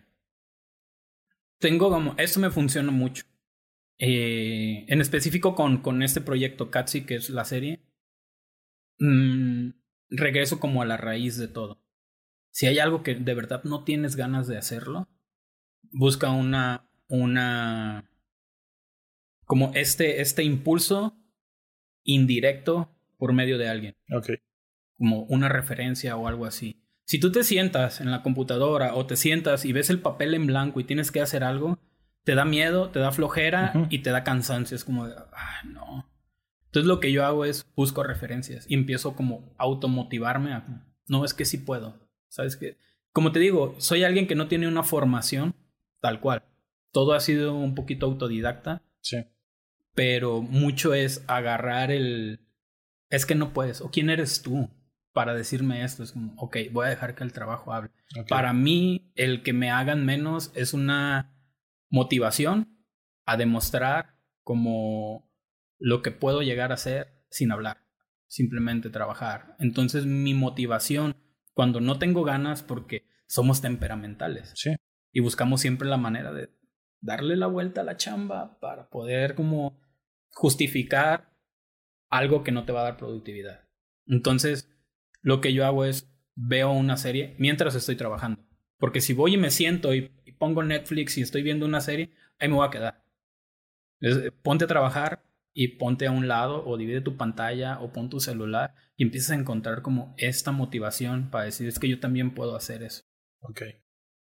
tengo como. Esto me funciona mucho. Eh, en específico con, con este proyecto Catsi, que es la serie. mm, regreso como a la raíz de todo. Si hay algo que de verdad no tienes ganas de hacerlo, busca una. una. como este, este impulso indirecto por medio de alguien Ok. como una referencia o algo así. Si tú te sientas en la computadora o te sientas y ves el papel en blanco y tienes que hacer algo, te da miedo, te da flojera y te da cansancio. Es como, de, ah, no. Entonces lo que yo hago es busco referencias y empiezo como a automotivarme a, no, es que sí puedo. ¿Sabes qué? Como te digo, soy alguien que no tiene una formación tal cual. Todo ha sido un poquito autodidacta Sí. pero mucho es agarrar el... Es que no puedes, o quién eres tú para decirme esto. Es como, ok, voy a dejar que el trabajo hable. Para mí, el que me hagan menos es una motivación a demostrar como lo que puedo llegar a ser sin hablar, simplemente trabajar. Entonces mi motivación, cuando no tengo ganas, porque somos temperamentales Sí. y buscamos siempre la manera de darle la vuelta a la chamba para poder como justificar algo que no te va a dar productividad. Entonces, lo que yo hago es veo una serie mientras estoy trabajando. Porque si voy y me siento y, y pongo Netflix y estoy viendo una serie, ahí me voy a quedar. Ponte a trabajar y ponte a un lado o divide tu pantalla o pon tu celular y empiezas a encontrar como esta motivación para decir es que yo también puedo hacer eso Ok.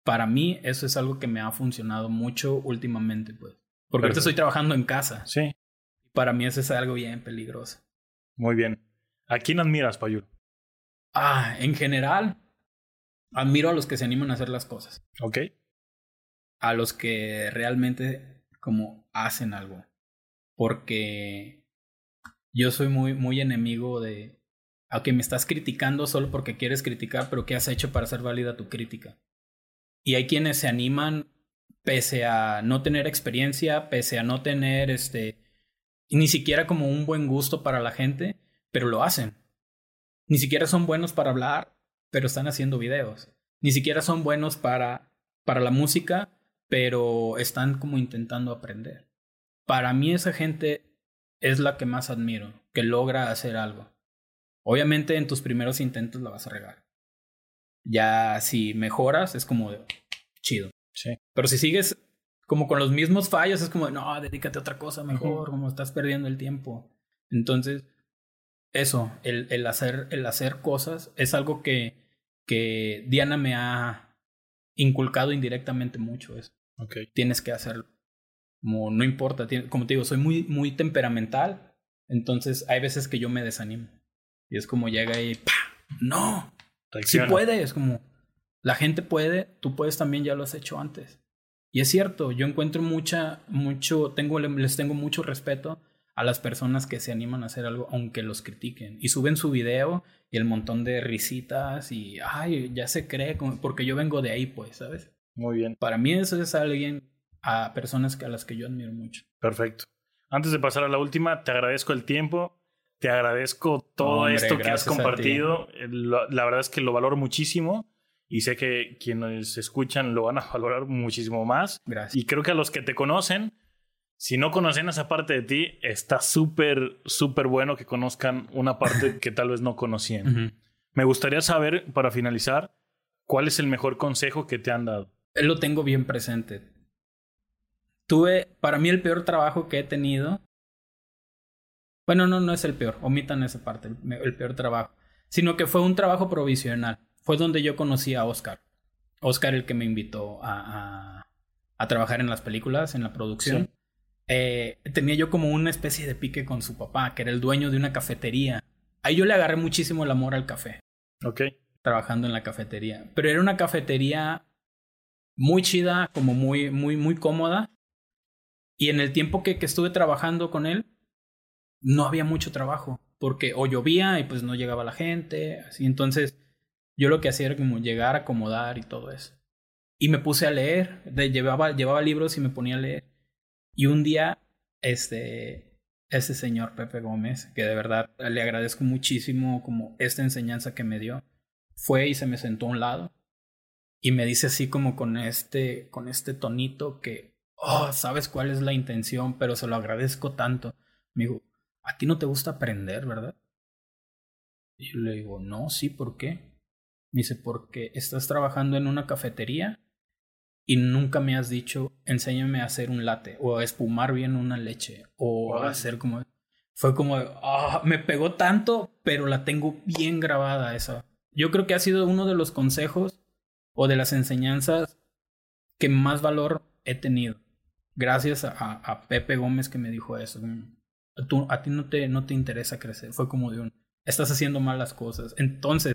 para mí eso es algo que me ha funcionado mucho últimamente, pues. Porque ahorita estoy trabajando en casa. Sí. Para mí eso es algo bien peligroso. Muy bien. ¿A quién admiras, Payul? Ah, en general, admiro a los que se animan a hacer las cosas. Ok. A los que realmente como hacen algo. Porque yo soy muy, muy enemigo de... Que me estás criticando solo porque quieres criticar, pero ¿qué has hecho para hacer válida tu crítica? Y hay quienes se animan pese a no tener experiencia, pese a no tener este ni siquiera como un buen gusto para la gente, pero lo hacen. Ni siquiera son buenos para hablar, pero están haciendo videos. Ni siquiera son buenos para para la música, pero están como intentando aprender. Para mí esa gente es la que más admiro, que logra hacer algo. Obviamente en tus primeros intentos la vas a regar. Ya si mejoras es como de, chido. Sí. Pero si sigues como con los mismos fallos, es como, de, no, dedícate a otra cosa mejor, Ujú. como estás perdiendo el tiempo. Entonces, eso, el, el, hacer, el hacer cosas es algo que, que Diana me ha inculcado indirectamente mucho. Eso. Ok. Tienes que hacerlo. Como no importa, como te digo, soy muy, muy temperamental. Entonces, hay veces que yo me desanimo. Y es como llega y ¡pa! ¡No! Sí Reacciona. puedes, como la gente puede, tú puedes también, ya lo has hecho antes. Y es cierto, yo encuentro mucha, mucho, tengo, les tengo mucho respeto a las personas que se animan a hacer algo aunque los critiquen. Y suben su video y el montón de risitas y, ay, ya se cree, como- porque yo vengo de ahí, pues, ¿sabes? Muy bien. Para mí eso es alguien, a personas a las que yo admiro mucho. Perfecto. Antes de pasar a la última, te agradezco el tiempo. Te agradezco todo Hombre, esto que has compartido. Eh, La verdad es que lo valoro muchísimo y sé que quienes escuchan lo van a [laughs] valorar muchísimo más. Gracias. Y creo que a los que te conocen, si no conocen esa parte de ti, está súper, súper bueno que conozcan una parte [laughs] que tal vez no conocían. Me gustaría saber, para finalizar, cuál es el mejor consejo que te han dado. Lo tengo bien presente. Tuve, para mí el peor trabajo que he tenido. Bueno, no, no es el peor, omitan esa parte, el, el peor trabajo. Sino que fue un trabajo provisional. Fue donde yo conocí a Oscar. Oscar el que me invitó a, a, a trabajar en las películas, en la producción. Sí. Eh, tenía yo como una especie de pique con su papá, que era el dueño de una cafetería. Ahí yo le agarré muchísimo el amor al café Ok. trabajando en la cafetería. Pero era una cafetería muy chida, como muy, muy, muy cómoda. Y en el tiempo que, que estuve trabajando con él, no había mucho trabajo. porque o llovía y pues no llegaba la gente, así. Entonces, yo lo que hacía era como llegar, acomodar y todo eso. Y me puse a leer, de, llevaba, llevaba libros y me ponía a leer. Y un día, este, ese señor Pepe Gómez, que de verdad le agradezco muchísimo como esta enseñanza que me dio, fue y se me sentó a un lado y me dice así como con este, con este tonito que, oh, sabes cuál es la intención, pero se lo agradezco tanto. Me dijo, a ti no te gusta aprender, ¿verdad? Y yo le digo, no, sí, ¿por qué? Me dice, porque estás trabajando en una cafetería y nunca me has dicho, enséñame a hacer un latte o a espumar bien una leche o a hacer como... Fue como, ah, me pegó tanto, pero la tengo bien grabada esa. Yo creo que ha sido uno de los consejos o de las enseñanzas que más valor he tenido. Gracias a, a Pepe Gómez que me dijo eso. Tú, a ti no te, no te interesa crecer. Fue como de un, estás haciendo mal las cosas. Entonces,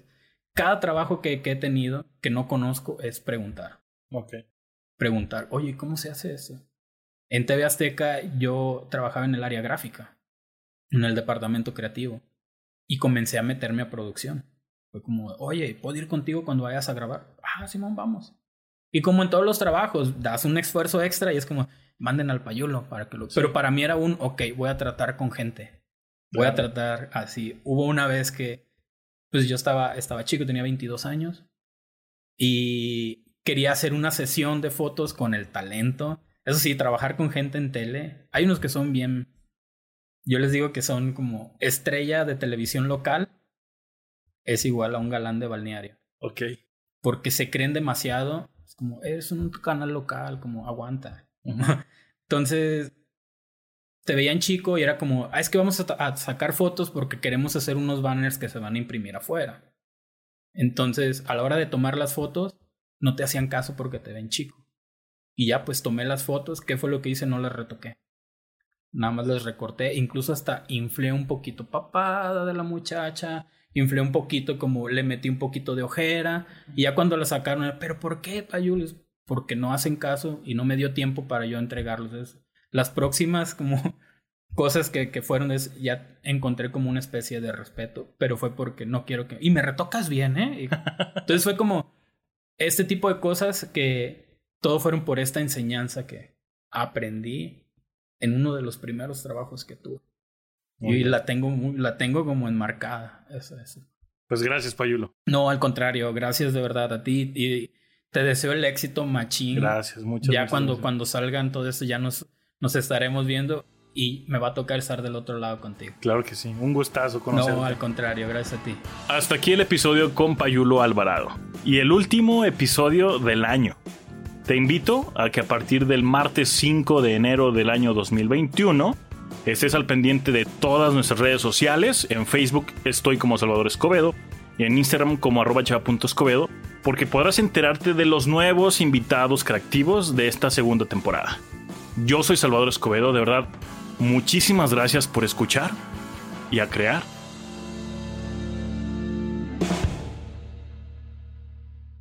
cada trabajo que, que he tenido que no conozco es preguntar. Ok. Preguntar, oye, ¿cómo se hace eso? En TV Azteca yo trabajaba en el área gráfica, en el departamento creativo, y comencé a meterme a producción. Fue como, oye, ¿puedo ir contigo cuando vayas a grabar? Ah, Simón, vamos. Y como en todos los trabajos, das un esfuerzo extra y es como, manden al payulo para que lo... Pero para mí era un, ok, voy a tratar con gente. Voy a tratar así. Hubo una vez que, pues yo estaba, estaba chico, tenía 22 años y quería hacer una sesión de fotos con el talento. Eso sí, trabajar con gente en tele. Hay unos que son bien, yo les digo que son como estrella de televisión local, es igual a un galán de balneario. Ok. Porque se creen demasiado. Es como, eres un canal local, como aguanta. [laughs] Entonces, te veían chico y era como, ah, es que vamos a, sacar fotos porque queremos hacer unos banners que se van a imprimir afuera. Entonces, a la hora de tomar las fotos, no te hacían caso porque te ven chico. Y ya, pues tomé las fotos. ¿Qué fue lo que hice? No las retoqué. Nada más las recorté. Incluso hasta inflé un poquito papada de la muchacha inflé un poquito, como le metí un poquito de ojera, y ya cuando la sacaron, pero ¿por qué, Payules? Porque no hacen caso y no me dio tiempo para yo entregarlos. Las próximas, como [laughs] cosas que, que fueron, es, ya encontré como una especie de respeto, pero fue porque no quiero que... Y me retocas bien, ¿eh? [laughs] entonces fue como este tipo de cosas que todo fueron por esta enseñanza que aprendí en uno de los primeros trabajos que tuve y la tengo, la tengo como enmarcada. Eso, eso. Pues gracias, Payulo. No, al contrario, gracias de verdad a ti. Y te deseo el éxito, machín. Gracias, muchas Ya cuando, cuando salgan todo esto, ya nos, nos estaremos viendo y me va a tocar estar del otro lado contigo. Claro que sí, un gustazo conocerte. No, al contrario, gracias a ti. Hasta aquí el episodio con Payulo Alvarado y el último episodio del año. Te invito a que a partir del martes 5 de enero del año 2021 Estés al pendiente de todas nuestras redes sociales. En Facebook estoy como Salvador Escobedo y en Instagram como arroba chava.escobedo porque podrás enterarte de los nuevos invitados creativos de esta segunda temporada. Yo soy Salvador Escobedo, de verdad, muchísimas gracias por escuchar y a crear